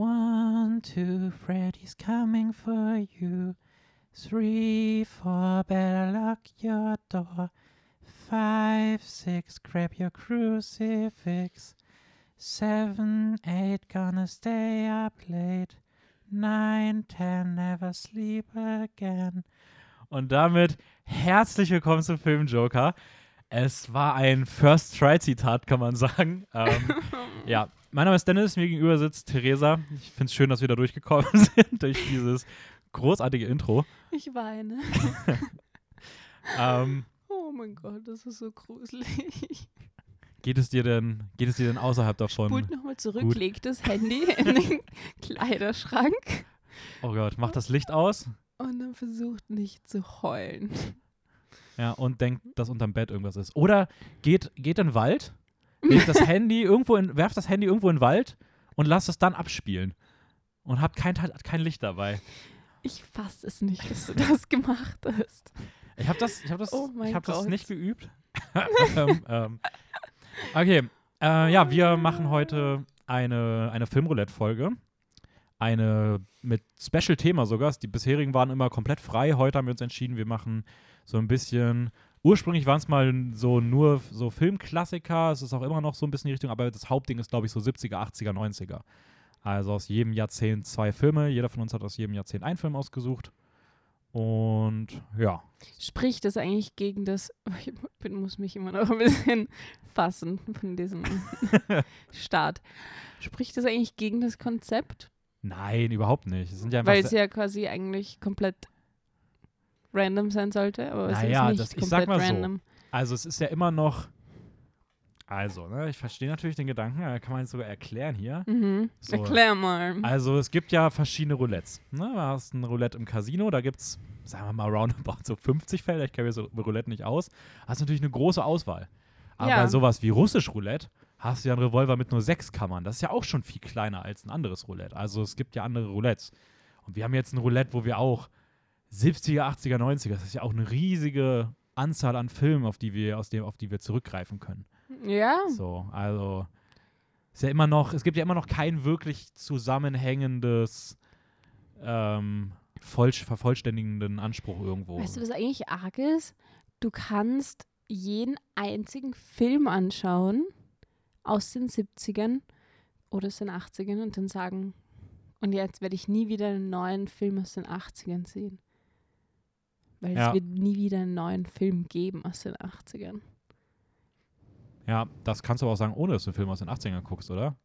One, two, Freddy's coming for you. Three, four, better lock your door. Five, six, grab your crucifix. Seven, eight, gonna stay up late. Nine, ten, never sleep again. Und damit herzlich willkommen zum Film Joker. Es war ein First-Try-Zitat, kann man sagen. Ähm, ja, mein Name ist Dennis, mir gegenüber sitzt Theresa. Ich finde es schön, dass wir da durchgekommen sind durch dieses großartige Intro. Ich weine. Ähm, Oh mein Gott, das ist so gruselig. geht es dir denn, geht es dir denn außerhalb davon? Spult nochmal zurück, Gut. legt das Handy in den Kleiderschrank Oh Gott, mach das Licht aus. und dann versucht nicht zu heulen. Ja, und denkt, dass unterm Bett irgendwas ist. Oder geht, geht in den Wald, legt das Handy irgendwo in, werft das Handy irgendwo in den Wald und lasst es dann abspielen. Und habt kein, kein Licht dabei. Ich fasse es nicht, dass du das gemacht hast. Ich habe das, ich hab das, Oh ich hab das nicht geübt. ähm, ähm, okay, äh, ja, wir machen heute eine, eine Filmroulette-Folge. Eine mit Special-Thema sogar. Die bisherigen waren immer komplett frei. Heute haben wir uns entschieden, wir machen so ein bisschen. Ursprünglich waren es mal so nur so Filmklassiker. Es ist auch immer noch so ein bisschen die Richtung, aber das Hauptding ist, glaube ich, so 70er, 80er, 90er. Also aus jedem Jahrzehnt zwei Filme. Jeder von uns hat aus jedem Jahrzehnt einen Film ausgesucht. Und ja, Spricht das eigentlich gegen das, ich bin, muss mich immer noch ein bisschen fassen von diesem Start. Spricht das eigentlich gegen das Konzept? Nein, überhaupt nicht. Es sind ja Weil es ja quasi eigentlich komplett random sein sollte, aber es Naja, ist nicht das- ich komplett sag mal so. random. also es ist ja immer noch. Also, ne, ich verstehe natürlich den Gedanken, kann man jetzt sogar erklären hier. Mhm. So. Erklär mal. Also es gibt ja verschiedene Roulettes. Ne? Du hast ein Roulette im Casino, da gibt es, sagen wir mal, roundabout so 50 Felder. Ich kenne mir so Roulette nicht aus. Hast natürlich eine große Auswahl. Aber Ja. bei sowas wie russisch Roulette hast du ja einen Revolver mit nur sechs Kammern. Das ist ja auch schon viel kleiner als ein anderes Roulette. Also es gibt ja andere Roulettes. Und wir haben jetzt ein Roulette, wo wir auch 70er, 80er, 90er, das ist ja auch eine riesige Anzahl an Filmen, auf die wir, aus dem, auf die wir zurückgreifen können. ja, So, also ist ja immer noch, es gibt ja immer noch kein wirklich zusammenhängendes, ähm, voll, vervollständigenden Anspruch irgendwo. weißt du, was eigentlich arg ist? Du kannst jeden einzigen Film anschauen aus den 70ern oder aus den 80ern und dann sagen, und jetzt werde ich nie wieder einen neuen Film aus den 80ern sehen. Weil Ja. es wird nie wieder einen neuen Film geben aus den 80ern. ja, das kannst du aber auch sagen, ohne dass du einen Film aus den 80ern guckst, oder?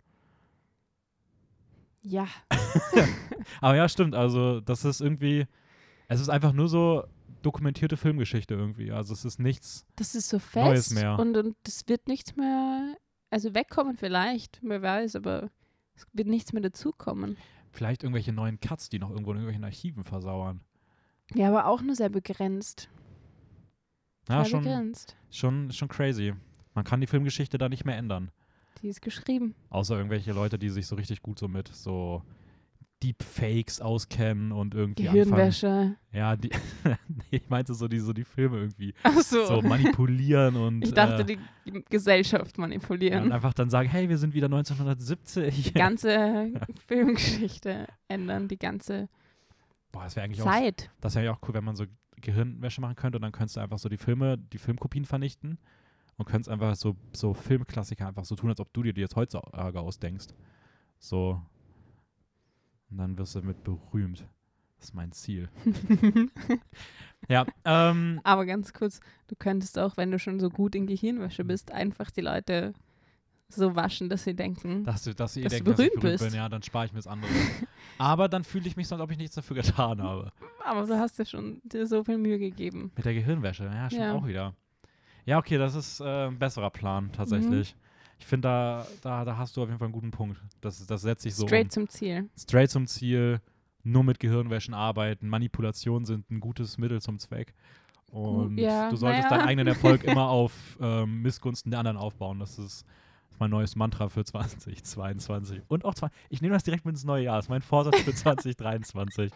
Ja, Aber ja, stimmt, also das ist irgendwie, es ist einfach nur so dokumentierte Filmgeschichte irgendwie. Also es ist nichts, das ist so Neues fest mehr. und, und es wird nichts mehr, also wegkommen vielleicht, wer weiß, aber es wird nichts mehr dazukommen. vielleicht irgendwelche neuen Cuts, die noch irgendwo in irgendwelchen Archiven versauern. Ja, aber auch nur sehr begrenzt. Ja, sehr schon, begrenzt. schon, schon crazy. Man kann die Filmgeschichte da nicht mehr ändern. Die ist geschrieben. Außer irgendwelche Leute, die sich so richtig gut so mit so Deepfakes auskennen und irgendwie anfangen. Gehirnwäsche. Ja, die, ich meinte so die, so die Filme irgendwie Ach so. so manipulieren und, ich dachte, äh, die Gesellschaft ja, und manipulieren. einfach dann sagen, hey, wir sind wieder 1970. die ganze Filmgeschichte ändern, die ganze Boah, das wäre eigentlich auch, Zeit. das wäre ja auch cool, wenn man so Gehirnwäsche machen könnte und dann könntest du einfach so die Filme, die Filmkopien vernichten und könntest einfach so, so Filmklassiker einfach so tun, als ob du dir die jetzt heutzutage ausdenkst. So. Und dann wirst du damit berühmt. Das ist mein Ziel. Ja, ähm, Aber ganz kurz, du könntest auch, wenn du schon so gut in Gehirnwäsche bist, einfach die Leute so waschen, dass sie denken, dass du, dass sie Dass du denken, dass ich berühmt berühmt bist. bin, ja, dann spare ich mir das andere. Aber dann fühle ich mich so, als ob ich nichts dafür getan habe. aber du hast dir schon dir so viel Mühe gegeben. Mit der Gehirnwäsche, ja, stimmt Ja. auch wieder. Ja, okay, das ist äh, ein besserer Plan tatsächlich. Mhm. Ich finde, da, da, da hast du auf jeden Fall einen guten Punkt. Das, das setzt sich so Straight um. zum Ziel. straight zum Ziel, nur mit Gehirnwäschen arbeiten. Manipulationen sind ein gutes Mittel zum Zweck. Und ja, du solltest naja. deinen eigenen Erfolg immer auf ähm, Missgunsten der anderen aufbauen. Das ist mein neues Mantra für 2022. Und auch, zwei, ich nehme das direkt mit ins neue Jahr. Das ist mein Vorsatz für 2023.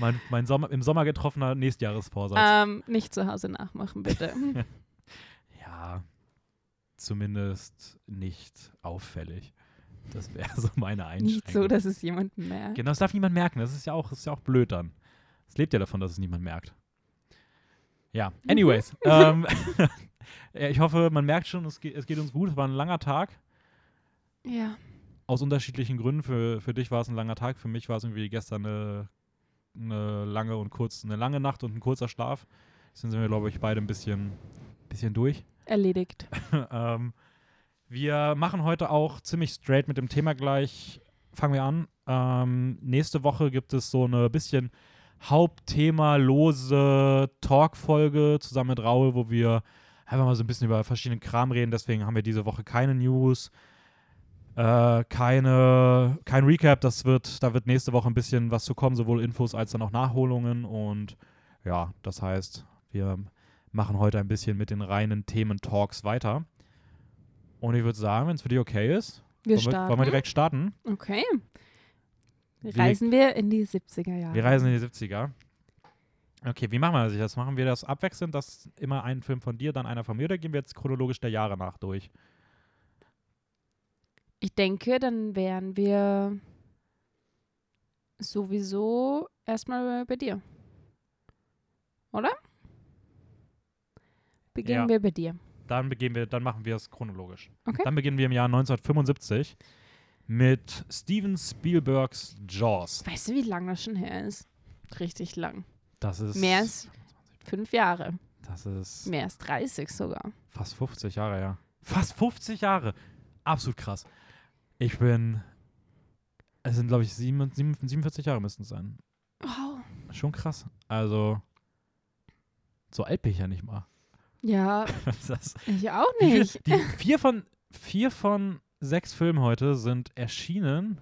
Mein, mein Sommer, im Sommer getroffener Nächstjahresvorsatz. Ähm, nicht zu Hause nachmachen, bitte. Ja, zumindest nicht auffällig. Das wäre so meine Einschränkung. Nicht so, dass es jemand merkt. Genau, das darf niemand merken. Das ist ja auch, ist ja auch blöd dann. Es lebt ja davon, dass es niemand merkt. Ja, Mhm. anyways. ähm, ich hoffe, man merkt schon, es geht, es geht uns gut. Es war ein langer Tag. Ja. Aus unterschiedlichen Gründen. Für, für dich war es ein langer Tag. Für mich war es irgendwie gestern eine, eine lange und kurz, eine lange Nacht und ein kurzer Schlaf. Deswegen sind wir, glaube ich, beide ein bisschen, bisschen durch. Erledigt. ähm, wir machen heute auch ziemlich straight mit dem Thema gleich. Fangen wir an. Ähm, nächste Woche gibt es so eine bisschen Hauptthema-lose Talk-Folge zusammen mit Raul, wo wir einfach mal so ein bisschen über verschiedenen Kram reden. Deswegen haben wir diese Woche keine News, äh, keine, kein Recap. Das wird, da wird nächste Woche ein bisschen was zu kommen, sowohl Infos als dann auch Nachholungen. Und ja, das heißt, wir machen heute ein bisschen mit den reinen Themen-Talks weiter. Und ich würde sagen, wenn es für dich okay ist, Wir wollen, wir, wollen wir direkt starten. Okay. Wir- Reisen wir in die 70er Jahre. Wir reisen in die 70er. Okay, wie machen wir das jetzt? Machen wir das abwechselnd, dass immer ein Film von dir, dann einer von mir, oder gehen wir jetzt chronologisch der Jahre nach durch? Ich denke, dann wären wir sowieso erstmal bei dir. Oder? Beginnen Ja. wir bei dir. Dann beginnen wir, dann machen wir es chronologisch. Okay. Dann beginnen wir im Jahr 1975 mit Steven Spielbergs Jaws. Weißt du, wie lang das schon her ist? Richtig lang. Das ist Mehr als fünf Jahre. das ist Mehr als 30 sogar. fast 50 Jahre, ja. Fast 50 Jahre. Absolut krass. Ich bin es sind glaube ich 7, 47 Jahre müssten es sein. Wow. Schon krass. Also so alt bin ich ja nicht mal. Ja, das, ich auch nicht. Die vier von, vier von sechs Filmen heute sind erschienen,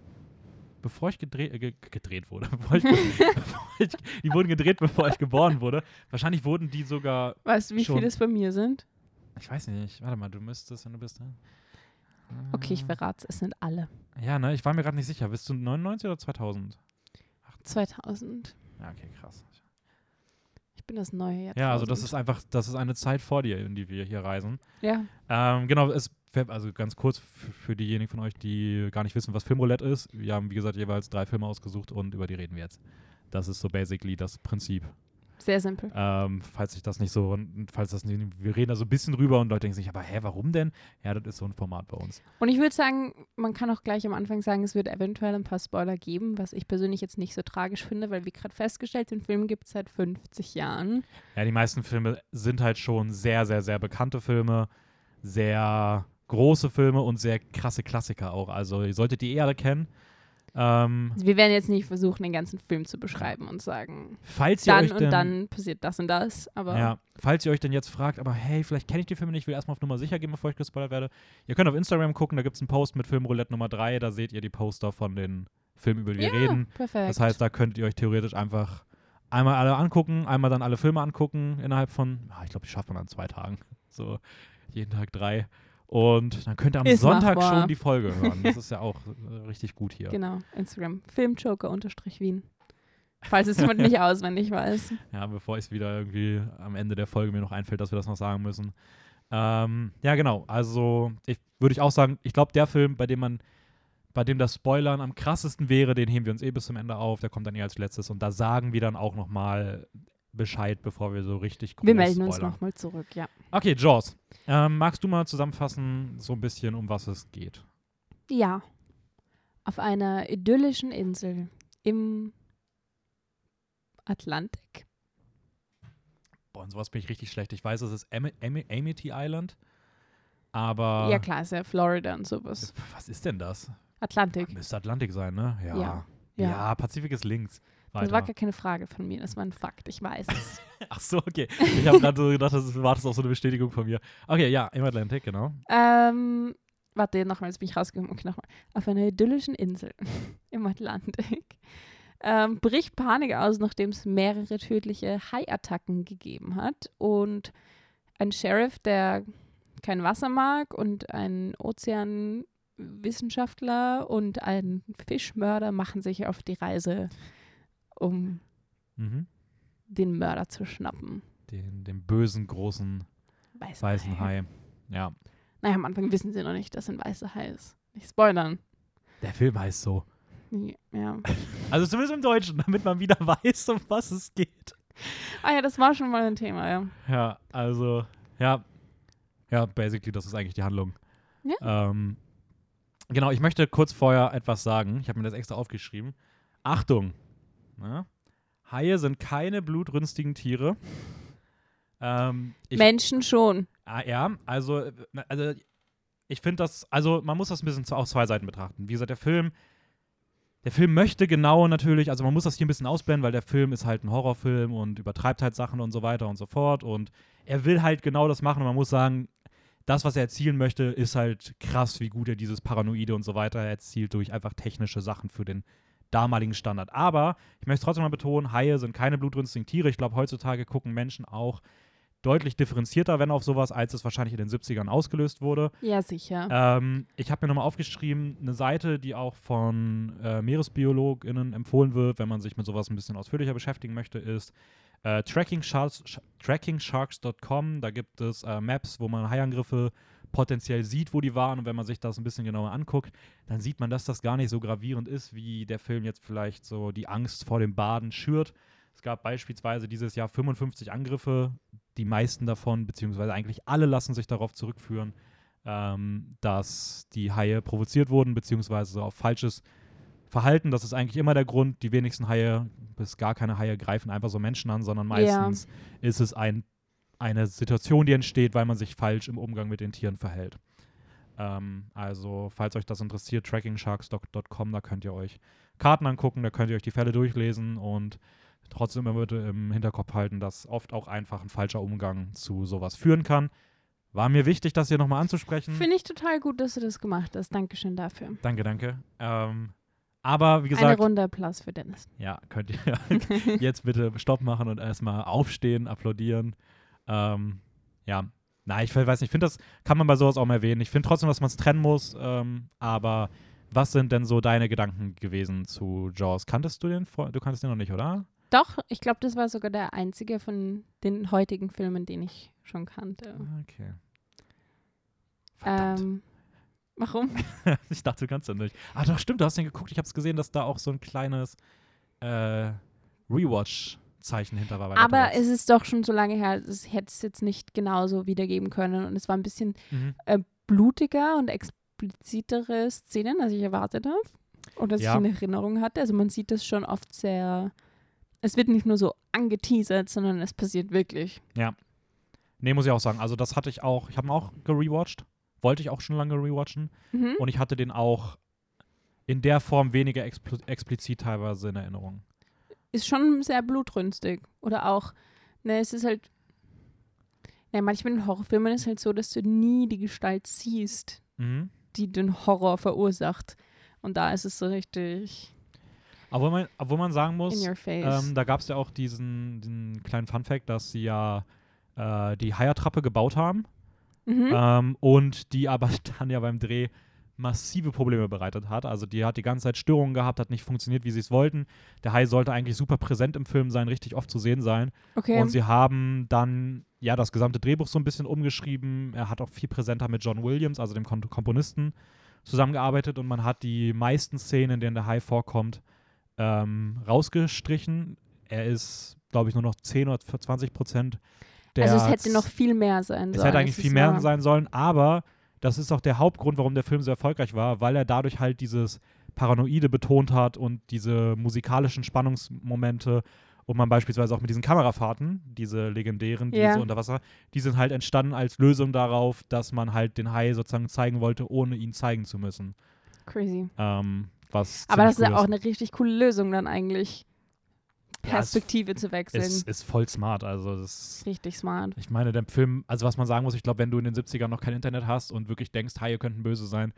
bevor ich gedreht, äh, ge gedreht wurde. Bevor ich, bevor ich, die wurden gedreht, bevor ich geboren wurde. Wahrscheinlich wurden die sogar, Weißt du, wie Schon. viele es bei mir sind? ich weiß nicht, warte mal, du müsstest, wenn du bist. Ne? Okay, ich verrate es. Es sind alle. Ja, ne, ich war mir gerade nicht sicher. Bist du 99 oder 2000? 2000. Ja, okay, krass. Ich bin das neue Jahrtausend. Ja, also das ist einfach, das ist eine Zeit vor dir, in die wir hier reisen. Ja, Ähm, genau, es, also ganz kurz für, diejenigen von euch, die gar nicht wissen, was Filmroulette ist. Wir haben, wie gesagt, jeweils drei Filme ausgesucht und über die reden wir jetzt. Das ist so basically das Prinzip. sehr simpel. Ähm, falls ich das nicht so, falls das nicht, wir reden da so ein bisschen drüber und Leute denken sich, aber hä, warum denn? Ja, das ist so ein Format bei uns. Und ich würde sagen, man kann auch gleich am Anfang sagen, es wird eventuell ein paar Spoiler geben, was ich persönlich jetzt nicht so tragisch finde, weil wie gerade festgestellt, den Film gibt es seit 50 Jahren. Ja, die meisten Filme sind halt schon sehr, sehr, sehr bekannte Filme, sehr große Filme und sehr krasse Klassiker auch. Also ihr solltet die eh alle kennen. Ähm, Also wir werden jetzt nicht versuchen, den ganzen Film zu beschreiben und sagen, falls ihr dann euch und denn, dann passiert das und das. Aber Ja, falls ihr euch denn jetzt fragt, aber hey, vielleicht kenne ich die Filme nicht, will erstmal auf Nummer sicher gehen, bevor ich gespoilert werde. Ihr könnt auf Instagram gucken, da gibt es einen Post mit Filmroulette Nummer 3, da seht ihr die Poster von den Filmen, über die wir ja, reden. perfekt. Das heißt, da könnt ihr euch theoretisch einfach einmal alle angucken, einmal dann alle Filme angucken innerhalb von, ah, ich glaube, die schafft man an zwei Tagen. So jeden Tag drei. Und dann könnt ihr am Ist Sonntag machbar. schon die Folge hören. Das ist ja auch äh, richtig gut hier. Genau, Instagram. Filmjoker-Wien. Falls es jemand nicht auswendig weiß. Ja, bevor es wieder irgendwie am Ende der Folge mir noch einfällt, dass wir das noch sagen müssen. Ähm, ja, genau. Also, ich würde ich auch sagen, ich glaube, der Film, bei dem man, bei dem das Spoilern am krassesten wäre, den heben wir uns eh bis zum Ende auf. Der kommt dann eh als letztes. Und da sagen wir dann auch nochmal Bescheid, bevor wir so richtig groß Wir melden uns nochmal zurück, ja. Okay, Jaws. Ähm, magst du mal zusammenfassen, so ein bisschen, um was es geht? Ja. Auf einer idyllischen Insel im Atlantik. Boah, in sowas bin ich richtig schlecht. Ich weiß, es ist Am Am Amity Island. Aber Ja, klar, ist ja Florida und sowas. was ist denn das? Atlantik. Müsste Atlantik sein, ne? Ja. Ja, Ja, ja. Pazifik ist links. Das Weiter. war gar keine Frage von mir, das war ein Fakt, ich weiß es. Ach so, okay. Ich habe gerade so gedacht, das war das auch so eine Bestätigung von mir. Okay, ja, im Atlantik, genau. ähm, warte, nochmal, jetzt bin ich rausgekommen. Okay, nochmal. Auf einer idyllischen Insel im Atlantik ähm, bricht Panik aus, nachdem es mehrere tödliche Haiattacken gegeben hat. Und ein Sheriff, der kein Wasser mag und ein Ozeanwissenschaftler und ein Fischmörder machen sich auf die Reise, um Mhm. den Mörder zu schnappen. Den, den bösen, großen, Weißer weißen Hai. Ja. Naja, am Anfang wissen sie noch nicht, dass ein weißer Hai ist. Nicht spoilern. Der Film heißt so. Ja. Also zumindest im Deutschen, damit man wieder weiß, um was es geht. Ah ja, das war schon mal ein Thema, ja. Ja, also, ja. Ja, basically, das ist eigentlich die Handlung. Ja. Ähm, genau, ich möchte kurz vorher etwas sagen. Ich habe mir das extra aufgeschrieben. Achtung! Ne? Haie sind keine blutrünstigen Tiere. Ähm, ich, Menschen schon. Ah, ja, also, äh, also ich finde das, also man muss das ein bisschen aus zwei Seiten betrachten. Wie gesagt, der Film, der Film möchte genau natürlich, also man muss das hier ein bisschen ausblenden, weil der Film ist halt ein Horrorfilm und übertreibt halt Sachen und so weiter und so fort. Und er will halt genau das machen und man muss sagen, das, was er erzielen möchte, ist halt krass, wie gut er dieses Paranoide und so weiter erzielt durch einfach technische Sachen für den damaligen Standard. Aber ich möchte trotzdem mal betonen, Haie sind keine blutrünstigen Tiere. Ich glaube, heutzutage gucken Menschen auch deutlich differenzierter, wenn auf sowas, als es wahrscheinlich in den 70ern ausgelöst wurde. Ja, sicher. Ähm, ich habe mir nochmal aufgeschrieben, eine Seite, die auch von äh, MeeresbiologInnen empfohlen wird, wenn man sich mit sowas ein bisschen ausführlicher beschäftigen möchte, ist äh, trackingsharks, sh- trackingsharks.com. Da gibt es äh, Maps, wo man Haiangriffe potenziell sieht, wo die waren. Und wenn man sich das ein bisschen genauer anguckt, dann sieht man, dass das gar nicht so gravierend ist, wie der Film jetzt vielleicht so die Angst vor dem Baden schürt. Es gab beispielsweise dieses Jahr 55 Angriffe. Die meisten davon, beziehungsweise eigentlich alle, lassen sich darauf zurückführen, ähm, dass die Haie provoziert wurden, beziehungsweise auf falsches Verhalten. Das ist eigentlich immer der Grund. Die wenigsten Haie, bis gar keine Haie, greifen einfach so Menschen an, sondern meistens ist es ein, eine Situation, die entsteht, weil man sich falsch im Umgang mit den Tieren verhält. Ähm, also, falls euch das interessiert, trackingsharks.com, da könnt ihr euch Karten angucken, da könnt ihr euch die Fälle durchlesen und trotzdem immer bitte im Hinterkopf halten, dass oft auch einfach ein falscher Umgang zu sowas führen kann. War mir wichtig, das hier nochmal anzusprechen. Finde ich total gut, dass du das gemacht hast. Dankeschön dafür. Danke, danke. Ähm, aber wie Eine gesagt, Runde Applaus für Dennis. ja, könnt ihr jetzt bitte Stopp machen und erstmal aufstehen, applaudieren. Ähm, ja, na, ich weiß nicht, ich finde, das kann man bei sowas auch mal erwähnen. Ich finde trotzdem, dass man es trennen muss, ähm, aber was sind denn so deine Gedanken gewesen zu Jaws? Kanntest du den? Du kanntest den noch nicht, oder? Doch, ich glaube, das war sogar der einzige von den heutigen Filmen, den ich schon kannte. Okay. Verdammt. Ähm, warum? ich dachte, du kannst den nicht. Ah, doch, stimmt, du hast den geguckt. Ich habe es gesehen, dass da auch so ein kleines äh, Rewatch-Zeichen hinter war. Aber es ist doch schon so lange her, es hätte es jetzt nicht genauso wiedergeben können. Und es war ein bisschen Mhm. blutiger und explizitere Szenen, als ich erwartet habe. Oder als Ja. ich in Erinnerung hatte. Also man sieht das schon oft sehr. Es wird nicht nur so angeteasert, sondern es passiert wirklich. Nee, muss ich auch sagen. Also, das hatte ich auch. Ich habe ihn auch gerewatcht. Wollte ich auch schon lange rewatchen. Mhm. Und ich hatte den auch in der Form weniger expl explizit teilweise in Erinnerung. Ist schon sehr blutrünstig. Oder auch, ne, es ist halt. Ne, manchmal in Horrorfilmen ist halt so, dass du nie die Gestalt siehst, Mhm. die den Horror verursacht. Und da ist es so richtig Obwohl, man, obwohl man sagen muss, ähm, da gab es ja auch diesen, diesen kleinen Funfact, dass sie ja äh, die Haier-Trappe gebaut haben. mhm. Ähm, und die aber dann ja beim Dreh massive Probleme bereitet hat. Also die hat die ganze Zeit Störungen gehabt, hat nicht funktioniert, wie sie es wollten. Der Hai sollte eigentlich super präsent im Film sein, richtig oft zu sehen sein. okay. Und sie haben dann ja das gesamte Drehbuch so ein bisschen umgeschrieben. Er hat auch viel präsenter mit John Williams, also dem Kom Komponisten, zusammengearbeitet und man hat die meisten Szenen, in denen der Hai vorkommt, ähm, rausgestrichen. Er ist, glaube ich, nur noch 10 oder 20 Prozent der. also es hätte noch viel mehr sein es sollen. hätte eigentlich viel mehr sein sollen, aber das ist auch der Hauptgrund, warum der Film so erfolgreich war, weil er dadurch halt dieses Paranoide betont hat und diese musikalischen Spannungsmomente und man beispielsweise auch mit diesen Kamerafahrten, diese legendären, diese Ja. unter Wasser, die sind halt entstanden als Lösung darauf, dass man halt den Hai sozusagen zeigen wollte, ohne ihn zeigen zu müssen. Crazy. Ähm, was Aber das ist ziemlich ja auch cool eine richtig coole Lösung dann eigentlich. Ja, Perspektive zu wechseln. ist, ist voll smart. Also das richtig smart. Ich meine, der Film, also was man sagen muss, ich glaube, wenn du in den 70ern noch kein Internet hast und wirklich denkst, Haie könnten böse sein,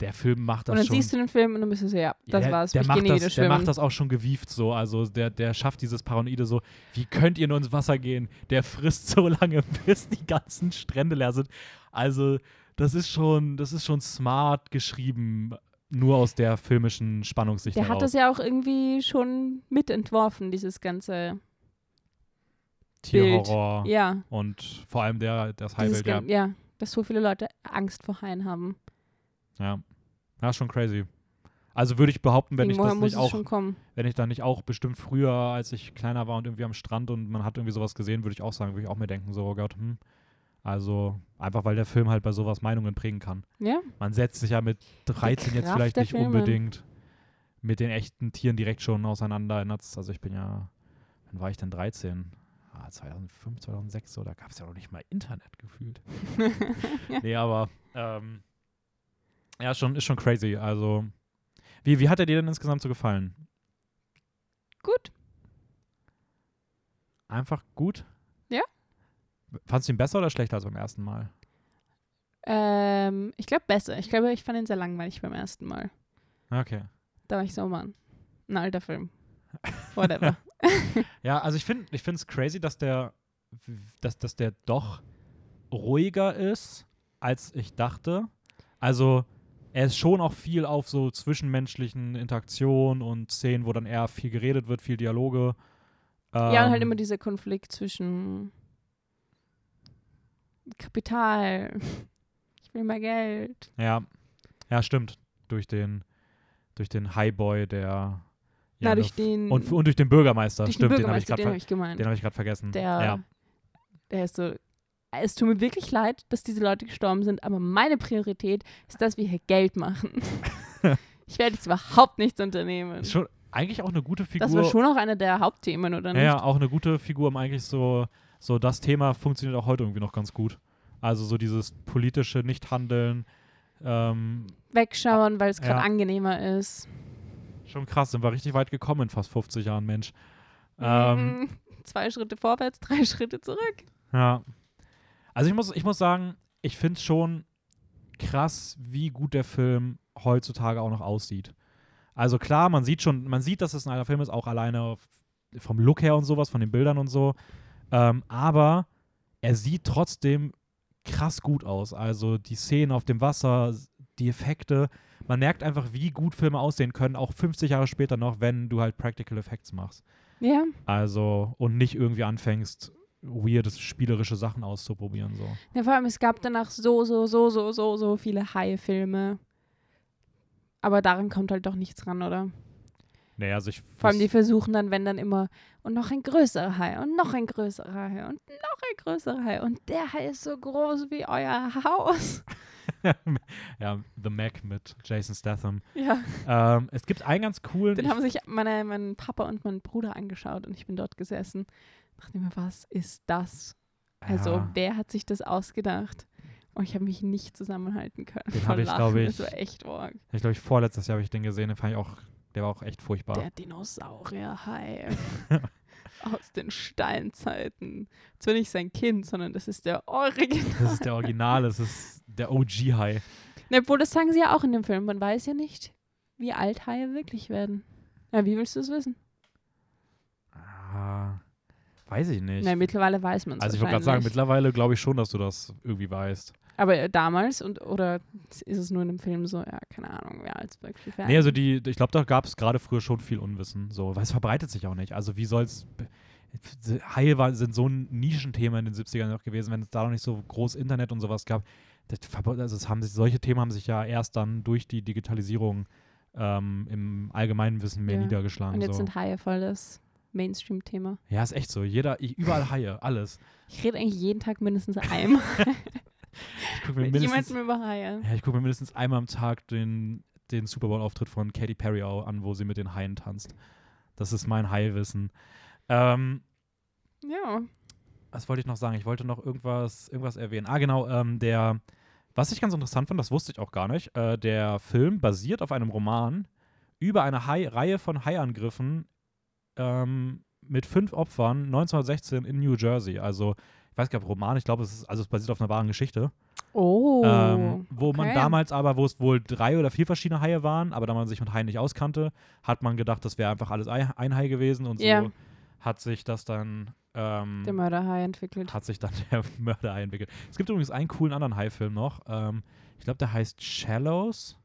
der Film macht das Und dann schon. siehst du den Film und dann bist du so, ja, das Ja, war's. Der macht, das, der macht das auch schon gewieft so. Also der, der schafft dieses Paranoide so, wie könnt ihr nur ins Wasser gehen? Der frisst so lange, bis die ganzen Strände leer sind. Also das ist schon, das ist schon smart geschrieben, nur aus der filmischen Spannungssicht Der hat heraus. das ja auch irgendwie schon mitentworfen, dieses ganze. Tierhorror Ja, und vor allem der, das Haibild, ja. ja, dass so viele Leute Angst vor Haien haben. Ja. Ja, ist schon crazy. Also würde ich behaupten, wenn ich Irgendwoher das muss nicht auch, wenn ich da nicht auch bestimmt früher, als ich kleiner war und irgendwie am Strand und man hat irgendwie sowas gesehen, würde ich auch sagen, würde ich auch mir denken, so, oh Gott, hm. Also einfach, weil der Film halt bei sowas Meinungen prägen kann. Ja, Man setzt sich ja mit 13 jetzt vielleicht nicht Filme. unbedingt mit den echten Tieren direkt schon auseinander. Also ich bin ja, wann war ich denn 13? Ah, 2005, 2006, so, da gab es ja noch nicht mal Internet gefühlt. nee, aber ähm, ja, schon, ist schon crazy. Also, wie, wie hat er dir denn insgesamt so gefallen? gut. Einfach gut? Ja. Fandst du ihn besser oder schlechter als beim ersten Mal? Ähm, ich glaube besser. Ich glaube, ich fand ihn sehr langweilig beim ersten Mal. Okay. Da war ich so, Mann, ein alter Film. Whatever. Ja, also ich finde ich es crazy, dass der, dass, dass der doch ruhiger ist, als ich dachte. Also er ist schon auch viel auf so zwischenmenschlichen Interaktionen und Szenen, wo dann eher viel geredet wird, viel Dialoge. ja, und halt Ähm, immer dieser Konflikt zwischen Kapital. Ich will mehr Geld. Ja, ja, stimmt. Durch den, durch den Highboy, der. Na, ja, durch ne- den, und, und durch den Bürgermeister, durch stimmt, den den habe ich Bürgermeister, gerade den habe ich den hab grad vergessen. Der, ja. der ist so, es tut mir wirklich leid, dass diese Leute gestorben sind, aber meine Priorität ist, dass wir hier Geld machen. ich werde jetzt überhaupt nichts unternehmen. Schon eigentlich auch eine gute Figur. Das war schon auch einer der Hauptthemen, oder nicht? ja, auch eine gute Figur, um eigentlich so, so das Thema funktioniert auch heute irgendwie noch ganz gut. Also so dieses politische Nichthandeln. Ähm, Wegschauen, weil es gerade Ja. angenehmer ist. schon krass, sind wir richtig weit gekommen in fast 50 Jahren, Mensch. Ähm, Mhm. Zwei Schritte vorwärts, drei Schritte zurück. Ja. Also ich muss, ich muss sagen, ich finde es schon krass, wie gut der Film heutzutage auch noch aussieht. Also klar, man sieht schon, man sieht, dass es ein alter Film ist, auch alleine vom Look her und sowas, von den Bildern und so. Ähm, aber er sieht trotzdem krass gut aus. Also die Szenen auf dem Wasser, die Effekte. Man merkt einfach, wie gut Filme aussehen können, auch 50 Jahre später noch, wenn du halt Practical Effects machst. Ja. Also, und nicht irgendwie anfängst, weirde spielerische Sachen auszuprobieren. So. ja, vor allem es gab danach so, so, so, so, so, so viele Haie-Filme. Aber daran kommt halt doch nichts ran, oder? Nee, also ich. Vor allem die versuchen dann, wenn dann immer und noch ein größerer Hai und noch ein größerer Hai und noch ein größerer Hai und der Hai ist so groß wie euer Haus. ja, The Mac mit Jason Statham. Ja, Ähm, es gibt einen ganz coolen. den haben sich meine, mein Papa und mein Bruder angeschaut und ich bin dort gesessen. Dachte mir, was ist das? Also, ja, wer hat sich das ausgedacht? Und ich habe mich nicht zusammenhalten können. Den vor hab ich, Lachen. glaub ich- Das war echt arg. ich glaube, ich vorletztes Jahr habe ich den gesehen, den fand ich auch, der war auch echt furchtbar. Der Dinosaurierhai aus den Steinzeiten. Zwar nicht sein Kind, sondern das ist der Original. Das ist der Original, das ist der. Na, Obwohl, das sagen sie ja auch in dem Film. Man weiß ja nicht, wie alt Haie wirklich werden. Ja, wie willst du es wissen? Ah, weiß ich nicht. Na, mittlerweile weiß man es also ich wollte gerade sagen, mittlerweile glaube ich schon, dass du das irgendwie weißt. Aber damals und oder ist es nur in dem Film so, ja, keine Ahnung, wer als wirklich. Nee, also die, ich glaube, da gab es gerade früher schon viel Unwissen. So, weil es verbreitet sich auch nicht. Also wie soll's. Haie war, sind so ein Nischenthema in den 70ern noch gewesen, wenn es da noch nicht so groß Internet und sowas gab. Das, also es haben sich, solche Themen haben sich ja erst dann durch die Digitalisierung ähm, im allgemeinen Wissen mehr Ja. niedergeschlagen. Und jetzt so. sind Haie voll das Mainstream-Thema. Ja, ist echt so. Jeder, ich- überall Haie, alles. Ich rede eigentlich jeden Tag mindestens einmal Ich gucke mir, mindestens- ja, ich guck mir mindestens einmal am Tag den, den Super Bowl-Auftritt von Katy Perry an, wo sie mit den Haien tanzt. Das ist mein Haiwissen. Ähm, Ja. was wollte ich noch sagen? Ich wollte noch irgendwas, irgendwas erwähnen. Ah, genau, ähm, der, was ich ganz interessant fand, das wusste ich auch gar nicht, äh, der Film basiert auf einem Roman über eine Hai Reihe von Haiangriffen ähm, mit fünf Opfern 1916 in New Jersey. Also, ich weiß gar nicht, ob Roman, ich glaube, es ist, also es basiert auf einer wahren Geschichte. Oh. ähm, wo man okay. damals aber, wo es wohl drei oder vier verschiedene Haie waren, aber da man sich mit Haien nicht auskannte, hat man gedacht, das wäre einfach alles ein Hai gewesen und so hat sich das dann ähm, der Mörderhai entwickelt. hat sich dann der Mörder entwickelt. Es gibt übrigens einen coolen anderen Hai-Film noch. Ähm, ich glaube, der heißt Shallows.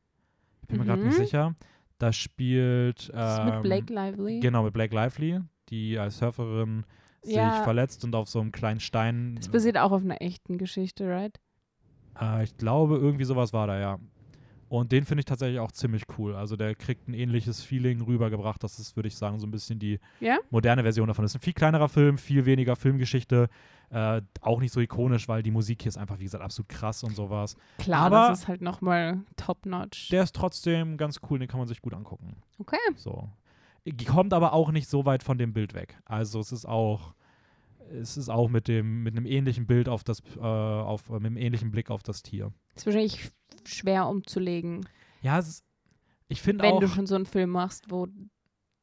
Ich bin mir gerade nicht Mhm. sicher. Da spielt Das ist ähm, mit Blake Lively. Genau, mit Blake Lively, die als Surferin sich Ja. verletzt und auf so einem kleinen Stein. Das basiert auch auf einer echten Geschichte, right? Äh, ich glaube, irgendwie sowas war da, ja. Und den finde ich tatsächlich auch ziemlich cool. Also der kriegt ein ähnliches Feeling rübergebracht. Das ist, würde ich sagen, so ein bisschen die Ja? moderne Version davon. Das ist ein viel kleinerer Film, viel weniger Filmgeschichte. Äh, auch nicht so ikonisch, weil die Musik hier ist einfach, wie gesagt, absolut krass und sowas. Klar, Aber- das ist halt nochmal top-notch. Der ist trotzdem ganz cool, den kann man sich gut angucken. Okay. So. Kommt aber auch nicht so weit von dem Bild weg. Also es ist auch, es ist auch mit dem, mit einem ähnlichen Bild auf das, äh, auf, mit einem ähnlichen Blick auf das Tier. Ist wahrscheinlich schwer umzulegen, Ja, ist, ich finde wenn auch. du schon so einen Film machst, wo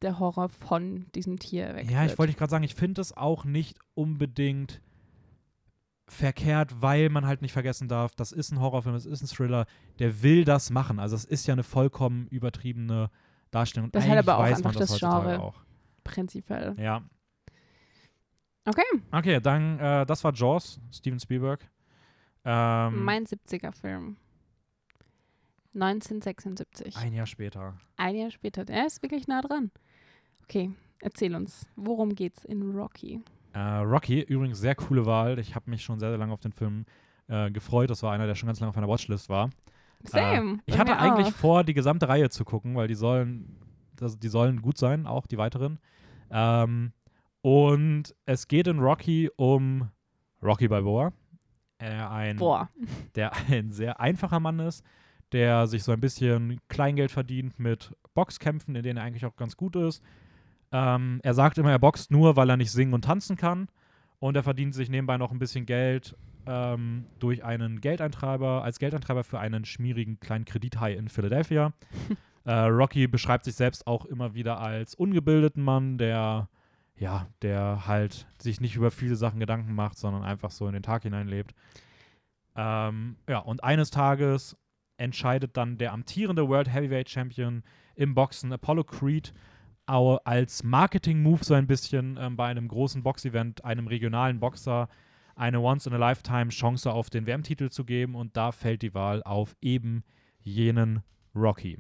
der Horror von diesem Tier weg Ja, ich wollte gerade sagen, ich finde es auch nicht unbedingt verkehrt, weil man halt nicht vergessen darf, das ist ein Horrorfilm, es ist ein Thriller, der will das machen. Also es ist ja eine vollkommen übertriebene Darstellung. Und Das ist halt aber auch einfach das das Genre. auch. Prinzipiell. Ja. Okay. Okay, dann, äh, das war Jaws, Steven Spielberg. Ähm, Mein 70er-Film. 1976. ein Jahr später. Ein Jahr später. Der ist wirklich nah dran. Okay, erzähl uns, worum geht's in Rocky? Äh, Rocky, übrigens sehr coole Wahl. Ich habe mich schon sehr, sehr lange auf den Film äh, gefreut. Das war einer, der schon ganz lange auf meiner Watchlist war. Same. Äh, ich hatte eigentlich auch. vor, die gesamte Reihe zu gucken, weil die sollen, das, die sollen gut sein, auch die weiteren. Ähm, und es geht in Rocky um Rocky Balboa, äh, ein, Boah. der ein sehr einfacher Mann ist, der sich so ein bisschen Kleingeld verdient mit Boxkämpfen, in denen er eigentlich auch ganz gut ist. Ähm, er sagt immer, er boxt nur, weil er nicht singen und tanzen kann. Und er verdient sich nebenbei noch ein bisschen Geld ähm, durch einen Geldeintreiber, als Geldeintreiber für einen schmierigen kleinen Kredithai in Philadelphia. äh, Rocky beschreibt sich selbst auch immer wieder als ungebildeten Mann, der ja, der halt sich nicht über viele Sachen Gedanken macht, sondern einfach so in den Tag hineinlebt. Ähm, ja, und eines Tages entscheidet dann der amtierende World Heavyweight Champion im Boxen, Apollo Creed, au- als Marketing-Move so ein bisschen ähm, bei einem großen Boxevent, einem regionalen Boxer, eine Once-in-a-Lifetime-Chance auf den WM-Titel zu geben. Und da fällt die Wahl auf eben jenen Rocky.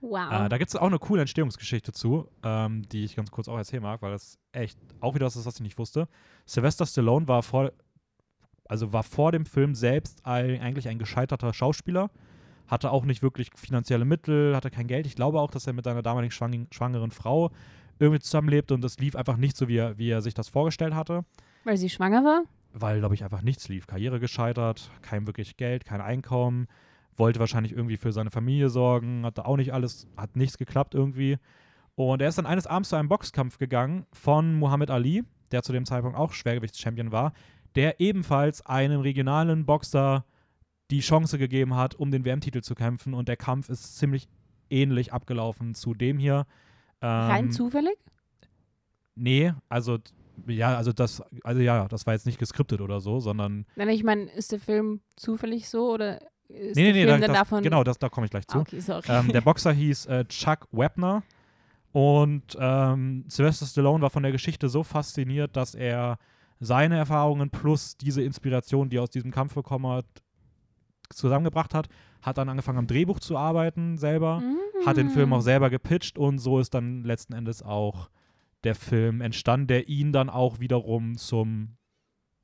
Wow. Äh, da gibt es auch eine coole Entstehungsgeschichte zu, ähm, die ich ganz kurz auch erzählen mag, weil das echt auch wieder was ist, was ich nicht wusste. Sylvester Stallone war vor, also war vor dem Film selbst ein, eigentlich ein gescheiterter Schauspieler, hatte auch nicht wirklich finanzielle Mittel, hatte kein Geld. Ich glaube auch, dass er mit seiner damaligen schwang schwangeren Frau irgendwie zusammenlebte und das lief einfach nicht so, wie er, wie er sich das vorgestellt hatte, Weil sie schwanger war? weil, glaube ich, einfach nichts lief. Karriere gescheitert, kein wirklich Geld, kein Einkommen, wollte wahrscheinlich irgendwie für seine Familie sorgen, hatte auch nicht alles, hat nichts geklappt irgendwie. Und er ist dann eines Abends zu einem Boxkampf gegangen von Muhammad Ali, der zu dem Zeitpunkt auch Schwergewichtschampion war, der ebenfalls einem regionalen Boxer die Chance gegeben hat, um den WM-Titel zu kämpfen. Und der Kampf ist ziemlich ähnlich abgelaufen zu dem hier. Ähm, Rein zufällig? Nee, also ja, also das, also ja, das war jetzt nicht geskriptet oder so, sondern Nein, ich meine, ist der Film zufällig so oder ist nee, nee, der nee, Film da, dann das, davon? genau, das, da komme ich gleich zu. Okay, sorry. ähm, der Boxer hieß äh, Chuck Webner und ähm, Sylvester Stallone war von der Geschichte so fasziniert, dass er seine Erfahrungen plus diese Inspiration, die er aus diesem Kampf bekommen hat, zusammengebracht hat, hat dann angefangen am Drehbuch zu arbeiten selber, hat den Film auch selber gepitcht und so ist dann letzten Endes auch der Film entstanden, der ihn dann auch wiederum zum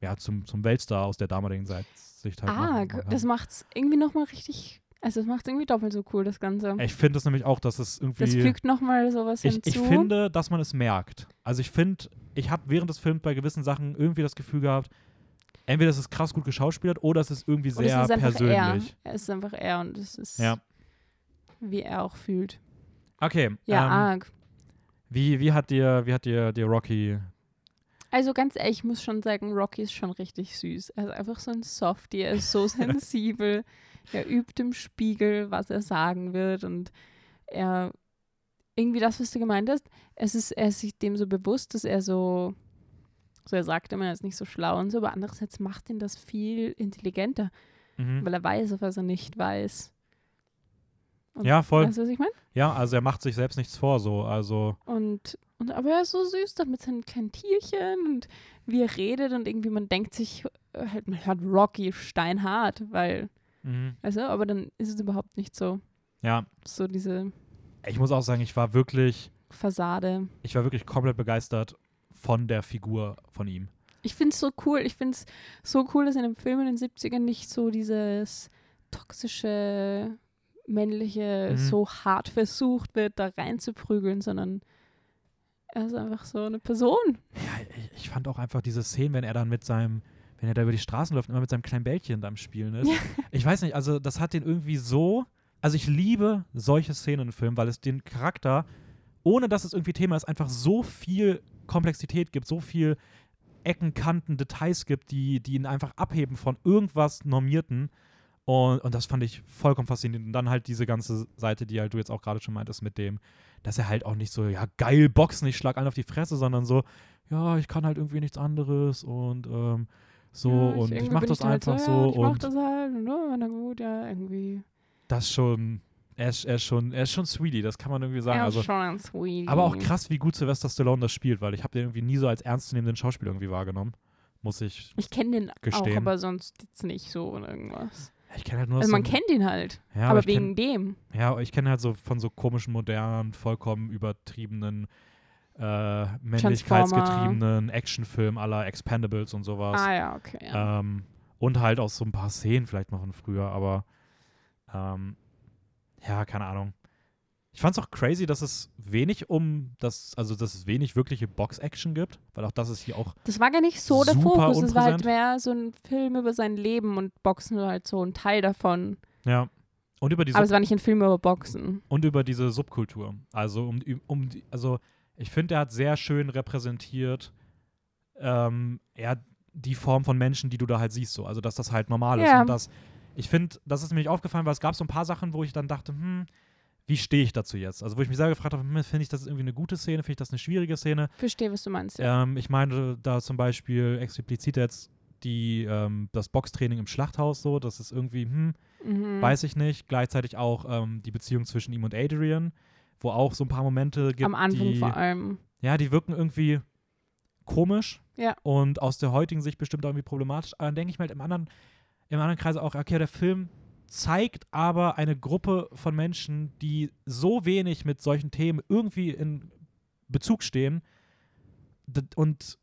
ja, zum, zum Weltstar aus der damaligen Zeit Sicht halt Ah, machen das macht's irgendwie nochmal richtig, also das macht irgendwie doppelt so cool, das Ganze. Ich finde es nämlich auch, dass es irgendwie Das fügt nochmal sowas Ich, hinzu. ich finde, dass man es merkt. Also ich finde, ich habe während des Films bei gewissen Sachen irgendwie das Gefühl gehabt, entweder es ist krass gut geschauspielert oder es ist irgendwie Und es sehr ist persönlich. er. Es ist einfach er und es ist, Ja. wie er auch fühlt. Okay. Ja, ähm, arg. wie, wie hat dir, wie hat dir, dir Rocky? Also ganz ehrlich, ich muss schon sagen, Rocky ist schon richtig süß. Er ist einfach so ein Softie, er ist so sensibel. er übt im Spiegel, was er sagen wird und er irgendwie das, was du gemeint hast, es ist, er ist sich dem so bewusst, dass er so, so er sagt immer, er ist nicht so schlau und so, aber andererseits macht ihn das viel intelligenter, Mhm. weil er weiß, was er nicht weiß. Und, Ja, voll. Weißt du, was ich meine? Ja, also er macht sich selbst nichts vor, so. Also, Und, und aber er ist so süß da mit seinen kleinen Tierchen und wie er redet und irgendwie man denkt sich, äh, halt, man hört Rocky steinhart, weil, mhm. also, aber dann ist es überhaupt nicht so. ja, So diese ich muss auch sagen, ich war wirklich, Fassade. ich war wirklich komplett begeistert von der Figur von ihm. Ich finde es so cool. Ich finde es so cool, dass in einem Film in den 70ern nicht so dieses toxische männliche Mhm. so hart versucht wird, da reinzuprügeln, sondern er ist einfach so eine Person. Ja, ich, ich fand auch einfach diese Szene, wenn er dann mit seinem, wenn er da über die Straßen läuft, immer mit seinem kleinen Bällchen da am Spielen ist. Ja. Ich weiß nicht, also das hat den irgendwie so. Also ich liebe solche Szenen in Filmen, weil es den Charakter, ohne dass es irgendwie Thema ist, einfach so viel Komplexität gibt, so viel Ecken, Kanten, Details gibt, die, die ihn einfach abheben von irgendwas Normierten. Und, und das fand ich vollkommen faszinierend. Und dann halt diese ganze Seite, die halt du jetzt auch gerade schon meintest, mit dem, dass er halt auch nicht so, ja, geil boxen, ich schlag einen auf die Fresse, sondern so, ja, ich kann halt irgendwie nichts anderes und ähm, so Ja, und ich mach das halt einfach ja, so Ich mach das halt, oh, na gut, ja, irgendwie. das schon, er ist, er ist schon, er ist schon sweetie, das kann man irgendwie sagen. er ist Also, schon ein Sweetie. aber auch krass, wie gut Sylvester Stallone das spielt, weil ich habe den irgendwie nie so als ernstzunehmenden Schauspieler irgendwie wahrgenommen. Muss ich, Ich kenne den gestehen. auch, aber sonst jetzt nicht so oder irgendwas. ich kenne halt nur Also so man kennt ihn halt, ja, aber ich kenn- wegen dem. Ja, ich kenne halt so von so komischen, modernen, vollkommen übertriebenen, äh, männlichkeitsgetriebenen Actionfilmen aller Expendables und sowas. Ah ja, okay. Ja. Ähm, und halt auch so ein paar Szenen vielleicht noch von früher, aber ähm, ja, keine Ahnung. Ich fand es auch crazy, dass es wenig um das, also dass es wenig wirkliche Box-Action gibt, weil auch das ist hier auch Das war gar nicht so der Fokus. Es war halt unpräsent. mehr so ein Film über sein Leben und Boxen war halt so ein Teil davon. ja. Und über diese Aber es war nicht ein Film über Boxen. und über diese Subkultur. Also um, um also ich finde, er hat sehr schön repräsentiert, ähm, ja, die Form von Menschen, die du da halt siehst, so. Also dass das halt normal ist. Ja. Und das, ich finde, das ist mir nicht aufgefallen, weil es gab so ein paar Sachen, wo ich dann dachte, hm, wie stehe ich dazu jetzt? Also wo ich mich selber gefragt habe, hm, finde ich das irgendwie eine gute Szene, finde ich das eine schwierige Szene? Verstehe, was du meinst. Ja. Ähm, ich meine da zum Beispiel explizit jetzt die, ähm, das Boxtraining im Schlachthaus so, das ist irgendwie, hm, Mhm. weiß ich nicht. Gleichzeitig auch ähm, die Beziehung zwischen ihm und Adrian, wo auch so ein paar Momente gibt, Am Anfang die, vor allem. ja, die wirken irgendwie komisch Ja. und aus der heutigen Sicht bestimmt auch irgendwie problematisch. Aber dann denke ich mir halt im anderen, im anderen Kreise auch, okay, der Film zeigt aber eine Gruppe von Menschen, die so wenig mit solchen Themen irgendwie in Bezug stehen und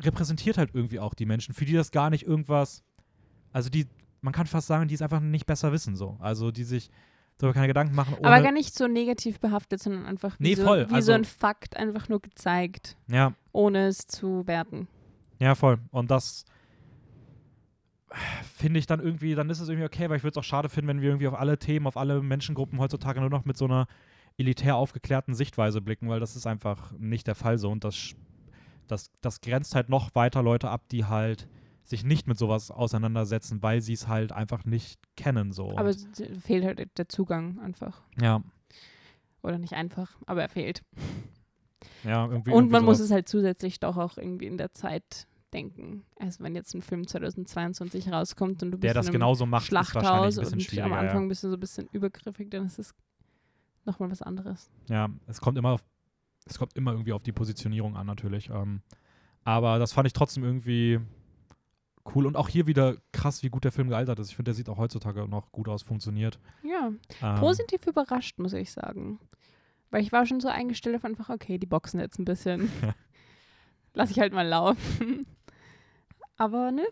repräsentiert halt irgendwie auch die Menschen, für die das gar nicht irgendwas, also die, man kann fast sagen, die es einfach nicht besser wissen so. Also die sich darüber keine Gedanken machen. Aber gar nicht so negativ behaftet, sondern einfach wie, Nee, so, voll, wie also- so ein Fakt einfach nur gezeigt, ja, ohne es zu werten. Ja, voll. Und das finde ich dann irgendwie, dann ist es irgendwie okay, weil ich würde es auch schade finden, wenn wir irgendwie auf alle Themen, auf alle Menschengruppen heutzutage nur noch mit so einer elitär aufgeklärten Sichtweise blicken, weil das ist einfach nicht der Fall so. Und das, das, das grenzt halt noch weiter Leute ab, die halt sich nicht mit sowas auseinandersetzen, weil sie es halt einfach nicht kennen. So. Aber es fehlt halt der Zugang einfach. ja, Oder nicht einfach, aber er fehlt. ja, irgendwie. Und man irgendwie muss es halt zusätzlich doch auch irgendwie in der Zeit denken. Also wenn jetzt ein Film 2022 rauskommt und du der bist das in einem genauso macht, ist wahrscheinlich Schlachthaus ein bisschen und am Anfang ja. bist du so ein bisschen übergriffig, dann ist es nochmal was anderes. Ja, es kommt immer auf, es kommt immer irgendwie auf die Positionierung an, natürlich. Ähm, aber das fand ich trotzdem irgendwie cool. Und auch hier wieder krass, wie gut der Film gealtert ist. Ich finde, der sieht auch heutzutage noch gut aus, funktioniert. Ja, Ähm, positiv überrascht, muss ich sagen. Weil ich war schon so eingestellt auf einfach, okay, die boxen jetzt ein bisschen. Lass ich halt mal laufen. Aber ne?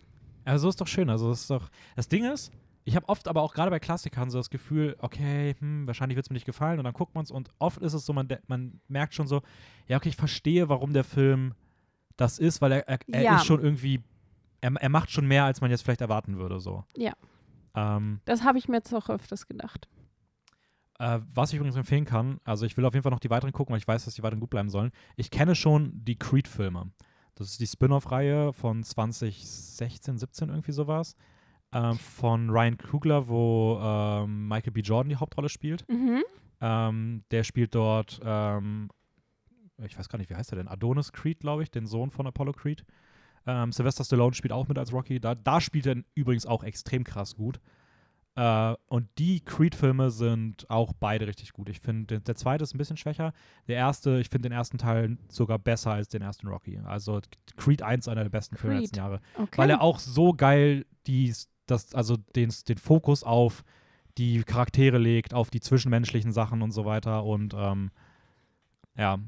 Also ist doch schön. Also das ist doch. Das Ding ist, ich habe oft aber auch gerade bei Klassikern so das Gefühl, okay, hm, wahrscheinlich wird es mir nicht gefallen und dann guckt man es und oft ist es so, man, man merkt schon so, ja, okay, ich verstehe, warum der Film das ist, weil er, er, er Ja. ist schon irgendwie, er, er macht schon mehr, als man jetzt vielleicht erwarten würde. So. Ja. Ähm, Das habe ich mir jetzt auch öfters gedacht. Äh, was ich übrigens empfehlen kann, also ich will auf jeden Fall noch die weiteren gucken, weil ich weiß, dass die weiteren gut bleiben sollen. Ich kenne schon die Creed-Filme. Das ist die Spin-off-Reihe von 2016, 17 irgendwie sowas. Ähm, von Ryan Coogler, wo ähm, Michael B. Jordan die Hauptrolle spielt. Mhm. Ähm, der spielt dort, ähm, ich weiß gar nicht, wie heißt er denn? Adonis Creed, glaube ich, den Sohn von Apollo Creed. Ähm, Sylvester Stallone spielt auch mit als Rocky. Da, da spielt er übrigens auch extrem krass gut. Äh, und die Creed-Filme sind auch beide richtig gut. Ich finde, der, zweite ist ein bisschen schwächer. Der erste, ich finde den ersten Teil sogar besser als den ersten Rocky. Also Creed 1 einer der besten Filme der Creed. letzten Jahre. Okay. Weil er auch so geil dies, das, also den, den Fokus auf die Charaktere legt, auf die zwischenmenschlichen Sachen und so weiter. Und ähm, ja,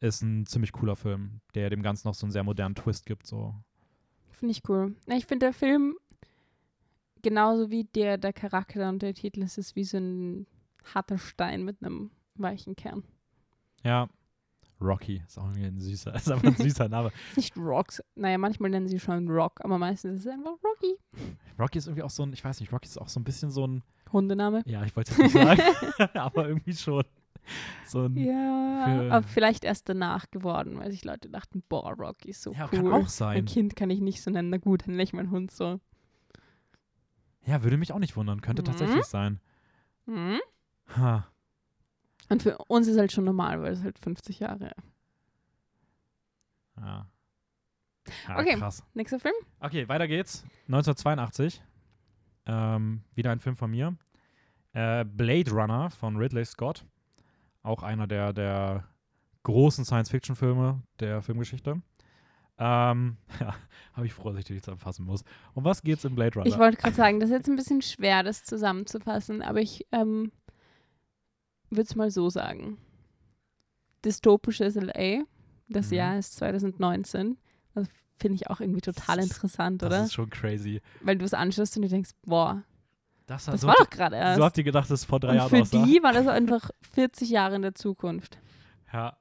ist ein ziemlich cooler Film, der dem Ganzen noch so einen sehr modernen Twist gibt. So. Finde ich cool. Ich finde, der Film genauso wie der, der Charakter und der Titel, es ist wie so ein harter Stein mit einem weichen Kern. Ja. Rocky ist auch irgendwie ein süßer, ist einfach ein süßer Name. Nicht Rocks. Naja, manchmal nennen sie schon Rock, aber meistens ist es einfach Rocky. Rocky ist irgendwie auch so ein, ich weiß nicht, Rocky ist auch so ein bisschen so ein, Hundename. ja, ich wollte es nicht sagen, aber irgendwie schon so ein, Ja, aber vielleicht erst danach geworden, weil sich Leute dachten, boah, Rocky ist so ja, cool. kann auch sein. Kind kann ich nicht so nennen. Na gut, dann nenne ich meinen Hund so. Ja, würde mich auch nicht wundern, könnte Mhm. tatsächlich sein. Hm? Ha. Und für uns ist halt schon normal, weil es halt 50 Jahre. Ja. ja Okay. Krass. Nächster Film? Okay, weiter geht's. 1982. Ähm, wieder ein Film von mir. Äh, Blade Runner von Ridley Scott. Auch einer der, der großen Science-Fiction-Filme der Filmgeschichte. Ähm, ja, habe ich froh, dass ich die zusammenfassen muss. Um was geht's in Blade Runner? Ich wollte gerade sagen, das ist jetzt ein bisschen schwer, das zusammenzufassen, aber ich ähm, würde es mal so sagen. Dystopisches LA, das Mhm. Jahr ist 2019. Das finde ich auch irgendwie total Das ist- interessant, das oder? ist schon crazy. Weil du es anschaust und du denkst, boah, Das, das so, war doch gerade erst. so habt ihr gedacht, dass es vor drei und Jahren für aussah? die war das einfach 40 Jahre in der Zukunft. Ja.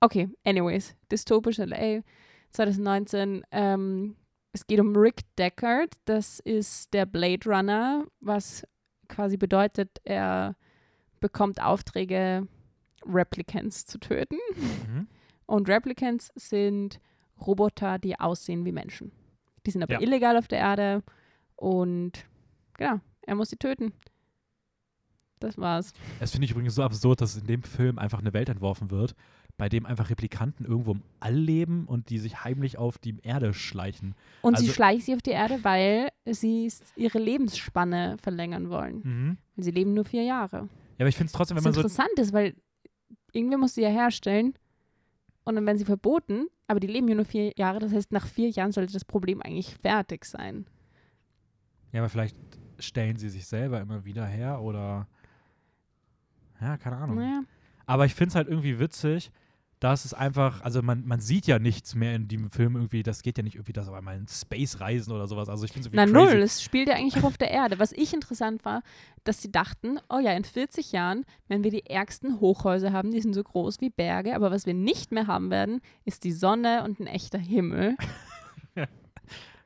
Okay, anyways, dystopisch LA 2019. Ähm, es geht um Rick Deckard. Das ist der Blade Runner, was quasi bedeutet, er bekommt Aufträge, Replicants zu töten. Mhm. Und Replicants sind Roboter, die aussehen wie Menschen. Die sind aber Ja. illegal auf der Erde und genau, er muss sie töten. Das war's. Es finde ich übrigens so absurd, dass in dem Film einfach eine Welt entworfen wird, bei dem einfach Replikanten irgendwo im All leben und die sich heimlich auf die Erde schleichen. Und sie Also- schleichen sie auf die Erde, weil sie ihre Lebensspanne verlängern wollen. Mhm. Sie leben nur vier Jahre. Ja, aber ich finde es trotzdem, wenn man so. interessant ist, weil irgendwer muss sie ja herstellen und dann werden sie verboten, aber die leben ja nur vier Jahre. Das heißt, nach vier Jahren sollte das Problem eigentlich fertig sein. Ja, aber vielleicht stellen sie sich selber immer wieder her oder. Ja, keine Ahnung. Naja. Aber ich finde es halt irgendwie witzig, dass es einfach, also man, man sieht ja nichts mehr in dem Film irgendwie, das geht ja nicht irgendwie, dass aber mal in Space reisen oder sowas. Also ich finde es Na irgendwie crazy. null, es spielt ja eigentlich auch auf der Erde. Was ich interessant war, dass sie dachten, oh ja, in 40 Jahren werden wir die ärgsten Hochhäuser haben, die sind so groß wie Berge, aber was wir nicht mehr haben werden, ist die Sonne und ein echter Himmel.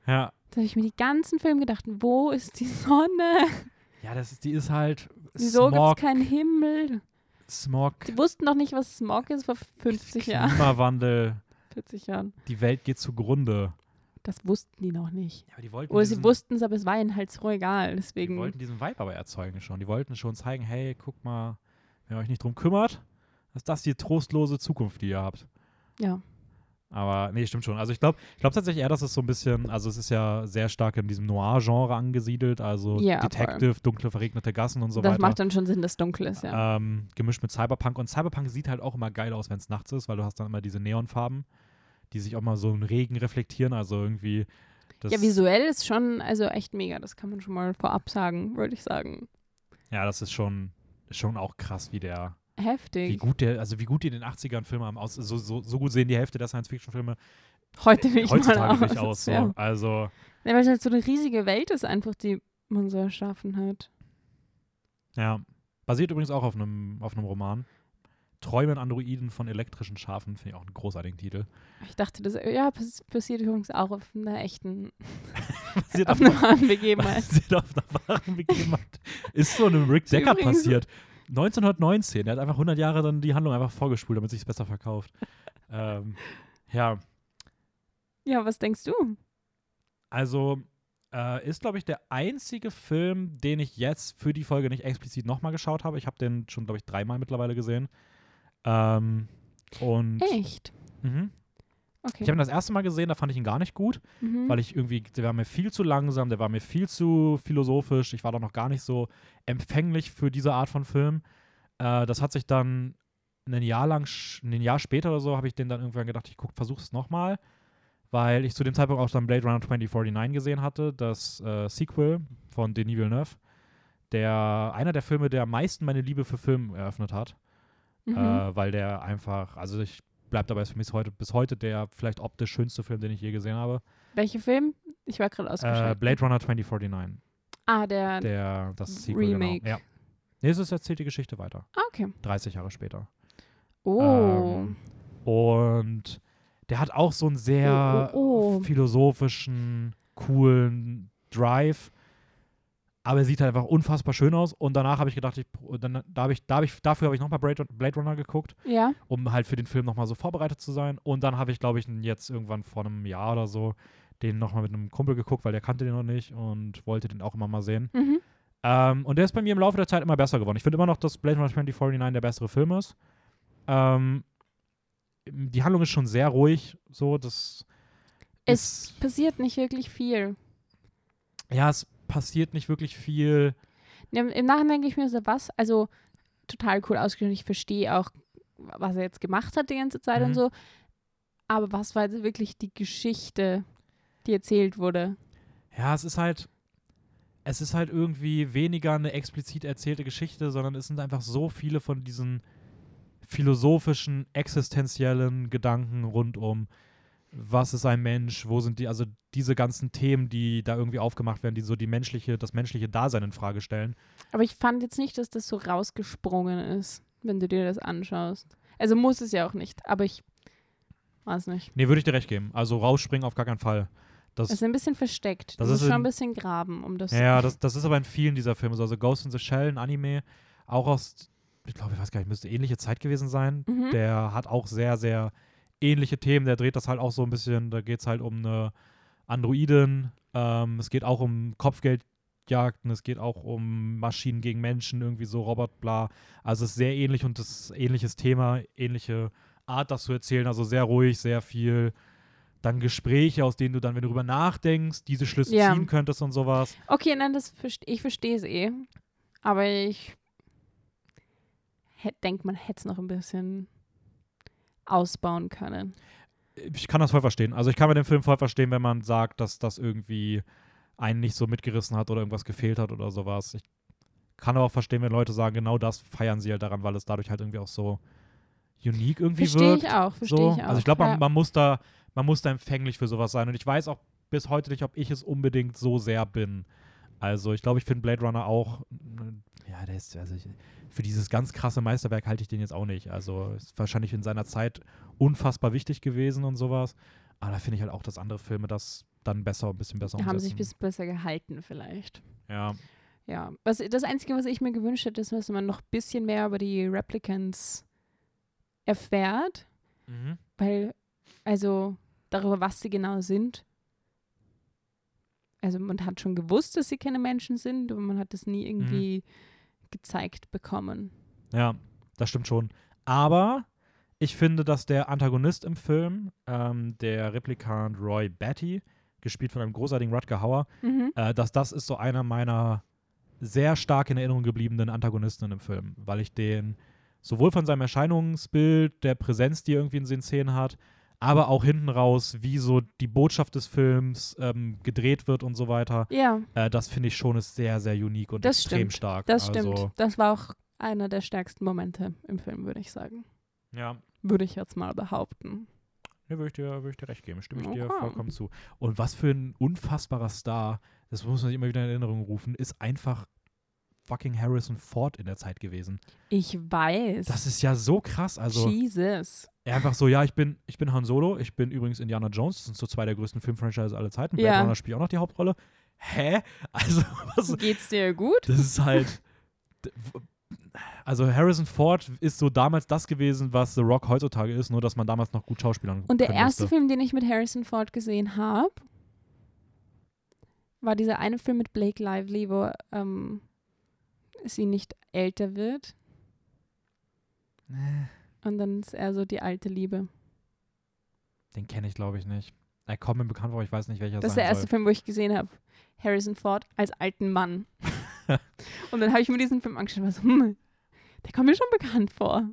Ja. Da habe ich mir die ganzen Filme gedacht, wo ist die Sonne? Ja, das ist, die ist halt Wieso gibt es keinen Himmel? Smog, Sie wussten noch nicht, was Smog ist vor 50 Jahren. Klimawandel, 40 Jahren. die Welt geht zugrunde. Das wussten die noch nicht. Ja, aber die wollten Oder sie wussten es, aber es war ihnen halt so egal. die Deswegen. wollten diesen Vibe aber erzeugen schon. Die wollten schon zeigen, hey, guck mal, wenn ihr euch nicht drum kümmert, ist das die trostlose Zukunft, die ihr habt. Ja. Aber nee, stimmt schon. Also ich glaube ich glaub tatsächlich eher, dass es so ein bisschen, also es ist ja sehr stark in diesem Noir-Genre angesiedelt, also Ja, voll. Detective, dunkle, verregnete Gassen und so das weiter. macht dann schon Sinn, dass dunkel ist, ja. ähm, gemischt mit Cyberpunk. Und Cyberpunk sieht halt auch immer geil aus, wenn es nachts ist, weil du hast dann immer diese Neonfarben, die sich auch mal so im Regen reflektieren. Also irgendwie. Das, ja, visuell ist schon, also echt mega. Das kann man schon mal vorab sagen, würde ich sagen. Ja, das ist schon, ist schon auch krass, wie der, wie Heftig. gut der, also wie gut die in den 80ern Filme haben aus. So, so, so gut sehen die Hälfte der Science-Fiction-Filme Heute nicht heutzutage mal aus. nicht aus. So. Ja. Also, Ja, weil es halt so eine riesige Welt ist einfach, die man so erschaffen hat. ja. Basiert übrigens auch auf einem, auf einem Roman. Träumen Androiden von elektrischen Schafen, finde ich auch einen großartigen Titel. Ich dachte, das ja, pass passiert übrigens auch auf einer echten, Basiert auf auf, einer wahren Begebenheit. basiert auf einer wahren Begebenheit. Ist so einem Rick Deckard Übrigens- passiert. 1919. Er hat einfach 100 Jahre dann die Handlung einfach vorgespult, damit sich besser verkauft. ähm, ja, Ja, was denkst du? also äh, ist, glaube ich, der einzige Film, den ich jetzt für die Folge nicht explizit nochmal geschaut habe. Ich habe den schon, glaube ich, dreimal mittlerweile gesehen. Ähm, und Echt? Mhm. Okay. ich habe ihn das erste Mal gesehen, da fand ich ihn gar nicht gut. mhm. weil ich irgendwie, der war mir viel zu langsam, der war mir viel zu philosophisch, ich war doch noch gar nicht so empfänglich für diese Art von Film. Äh, das hat sich dann ein Jahr lang, ein Jahr später oder so, habe ich den dann irgendwann gedacht, ich guck, versuche es nochmal, weil ich zu dem Zeitpunkt auch dann Blade Runner 2049 gesehen hatte, das äh, Sequel von Denis Villeneuve, der einer der Filme, der am meisten meine Liebe für Film eröffnet hat, mhm. äh, weil der einfach, also ich bleib dabei, ist für mich heute, bis heute der vielleicht optisch schönste Film, den ich je gesehen habe. Welcher Film? Ich war gerade Äh, ausgeschaltet. Blade Runner 2049. Ah, der. Der, das Sequel, Remake. Genau. Ja. Nee, es ist erzählt die Geschichte weiter. ah, okay. 30 Jahre später. Oh. Ähm, und der hat auch so einen sehr Oh, oh, oh. philosophischen, coolen Drive. Aber er sieht halt einfach unfassbar schön aus. Und danach habe ich gedacht, ich, dann, da hab ich, da hab ich, dafür habe ich nochmal Blade, Blade Runner geguckt, ja. um halt für den Film nochmal so vorbereitet zu sein. Und dann habe ich, glaube ich, jetzt irgendwann vor einem Jahr oder so den nochmal mit einem Kumpel geguckt, weil der kannte den noch nicht und wollte den auch immer mal sehen. Mhm. Ähm, und der ist bei mir im Laufe der Zeit immer besser geworden. Ich finde immer noch, dass Blade Runner 2049 der bessere Film ist. Ähm, die Handlung ist schon sehr ruhig, so, das Es passiert nicht wirklich viel. ja, es passiert nicht wirklich viel. Im, Im Nachhinein denke ich mir so, was? Also total cool ausgeschrieben. Ich verstehe auch, was er jetzt gemacht hat die ganze Zeit Mhm. und so. Aber was war jetzt wirklich die Geschichte, die erzählt wurde? Ja, es ist halt, es ist halt irgendwie weniger eine explizit erzählte Geschichte, sondern es sind einfach so viele von diesen philosophischen, existenziellen Gedanken rund um, was ist ein Mensch, wo sind die, also diese ganzen Themen, die da irgendwie aufgemacht werden, die so die menschliche, das menschliche Dasein in Frage stellen. Aber ich fand jetzt nicht, dass das so rausgesprungen ist, wenn du dir das anschaust. Also muss es ja auch nicht, aber ich weiß nicht. Nee, würde ich dir recht geben. Also rausspringen auf gar keinen Fall. Das, Es ist ein bisschen versteckt. Du Das musst ist schon in- ein bisschen graben, um das. ja, ja, das, das ist aber in vielen dieser Filme so. Also Ghost in the Shell, ein Anime, auch aus, ich glaube, ich weiß gar nicht, müsste ähnliche Zeit gewesen sein. Mhm. Der hat auch sehr, sehr ähnliche Themen. Der dreht das halt auch so ein bisschen, da geht es halt um eine Androidin. Ähm, es geht auch um Kopfgeldjagden, es geht auch um Maschinen gegen Menschen, irgendwie so Robot, bla. Also es ist sehr ähnlich und das ist ähnliches Thema, ähnliche Art, das zu erzählen. Also sehr ruhig, sehr viel. Dann Gespräche, aus denen du dann, wenn du drüber nachdenkst, diese Schlüsse Ja. ziehen könntest und sowas. Okay, nein, das ich verstehe es eh. Aber ich denke, man hätte es noch ein bisschen ausbauen können. ich kann das voll verstehen. Also ich kann mir den Film voll verstehen, wenn man sagt, dass das irgendwie einen nicht so mitgerissen hat oder irgendwas gefehlt hat oder sowas. Ich kann aber auch verstehen, wenn Leute sagen, genau das feiern sie halt daran, weil es dadurch halt irgendwie auch so unique irgendwie Verstehe wirkt. ich auch, verstehe so. ich auch. Also ich glaube, man, man muss da, man muss da empfänglich für sowas sein. Und ich weiß auch bis heute nicht, ob ich es unbedingt so sehr bin. Also ich glaube, ich finde Blade Runner auch, ja, der ist, also ich, für dieses ganz krasse Meisterwerk halte ich den jetzt auch nicht. Also ist wahrscheinlich in seiner Zeit unfassbar wichtig gewesen und sowas. Aber da finde ich halt auch, dass andere Filme das dann besser, ein bisschen besser Die haben sich ein umsetzen. bisschen besser gehalten vielleicht. Ja, Ja, was, das Einzige, was ich mir gewünscht hätte, ist, dass man noch ein bisschen mehr über die Replicants erfährt, mhm. weil, also darüber, was sie genau sind. Also man hat schon gewusst, dass sie keine Menschen sind, aber man hat das nie Mhm. Gezeigt bekommen. Ja, das stimmt schon. Aber ich finde, dass der Antagonist im Film, ähm, der Replikant Roy Batty, gespielt von einem großartigen Rutger Hauer, Mhm. äh, dass das ist so einer meiner sehr stark in Erinnerung gebliebenen Antagonisten im Film, weil ich den sowohl von seinem Erscheinungsbild, der Präsenz, die er irgendwie in den Szenen hat, aber auch hinten raus, wie so die Botschaft des Films ähm, gedreht wird und so weiter, Ja, äh, das finde ich schon ist sehr, sehr unique und Das extrem stimmt. stark. das also, stimmt. Das war auch einer der stärksten Momente im Film, würde ich sagen. Ja, Würde ich jetzt mal behaupten. Ne, würde ich, dir- würde ich dir recht geben. Stimme ich dir Okay. vollkommen zu. Und was für ein unfassbarer Star, das muss man sich immer wieder in Erinnerung rufen, ist einfach fucking Harrison Ford in der Zeit gewesen. Ich weiß. Das ist ja so krass. Also Jesus. Er einfach so, ja, ich bin, ich bin Han Solo, ich bin übrigens Indiana Jones, das sind so zwei der größten Filmfranchises aller Zeiten. Blade Ja. Runner spielt auch noch die Hauptrolle. Hä? Also, was, Geht's dir gut? das ist halt. Also Harrison Ford ist so damals das gewesen, was The Rock heutzutage ist, nur dass man damals noch gut Schauspielern Und der erste musste. Film, den ich mit Harrison Ford gesehen habe, war dieser eine Film mit Blake Lively, wo ähm, sie nicht älter wird. Und dann ist er so die alte Liebe. Den kenne ich, glaube ich, nicht. Er kommt mir bekannt vor, ich weiß nicht, welcher Das ist der erste soll. Film, wo ich gesehen habe. Harrison Ford als alten Mann. und dann habe ich mir diesen Film angeschaut und war so, hm, der kommt mir schon bekannt vor.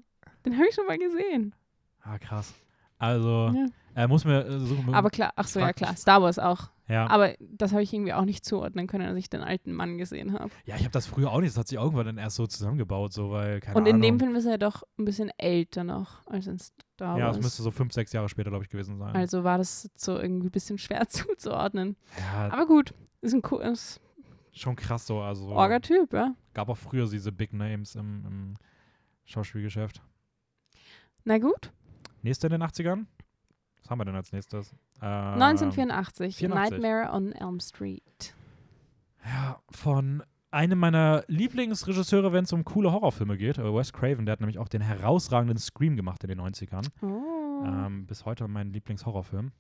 Den habe ich schon mal gesehen. Ah, krass. Also, Ja. er muss mir äh, suchen. Aber klar, ach so, ja klar, Star Wars auch. Ja. Aber das habe ich irgendwie auch nicht zuordnen können, als ich den alten Mann gesehen habe. ja, ich habe das früher auch nicht. Das hat sich irgendwann dann erst so zusammengebaut, so, weil, keine Und in Ahnung. dem Film ist er doch ein bisschen älter noch als in Star Ja, Wars. das müsste so fünf, sechs Jahre später, glaube ich, gewesen sein. also war das so irgendwie ein bisschen schwer zuzuordnen. ja, Aber gut, ist ein co- ist Schon krass so. Also Orga-Typ, ja. gab auch früher diese Big Names im, im Schauspielgeschäft. Na gut. Nächste in den 80ern? Was haben wir denn als nächstes? Ähm, 1984. 84. Nightmare on Elm Street. Ja, von einem meiner Lieblingsregisseure, wenn es um coole Horrorfilme geht, äh, Wes Craven, der hat nämlich auch den herausragenden Scream gemacht in den 90ern. Oh. Ähm, bis heute mein Lieblingshorrorfilm.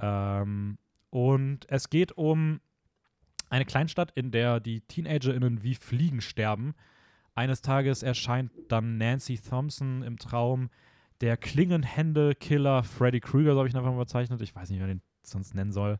Ähm, und es geht um eine Kleinstadt, in der die TeenagerInnen wie Fliegen sterben. Eines Tages erscheint dann Nancy Thompson im Traum der Klingenhände-Killer Freddy Krueger, so habe ich ihn einfach mal bezeichnet. Ich weiß nicht, wie man den sonst nennen soll.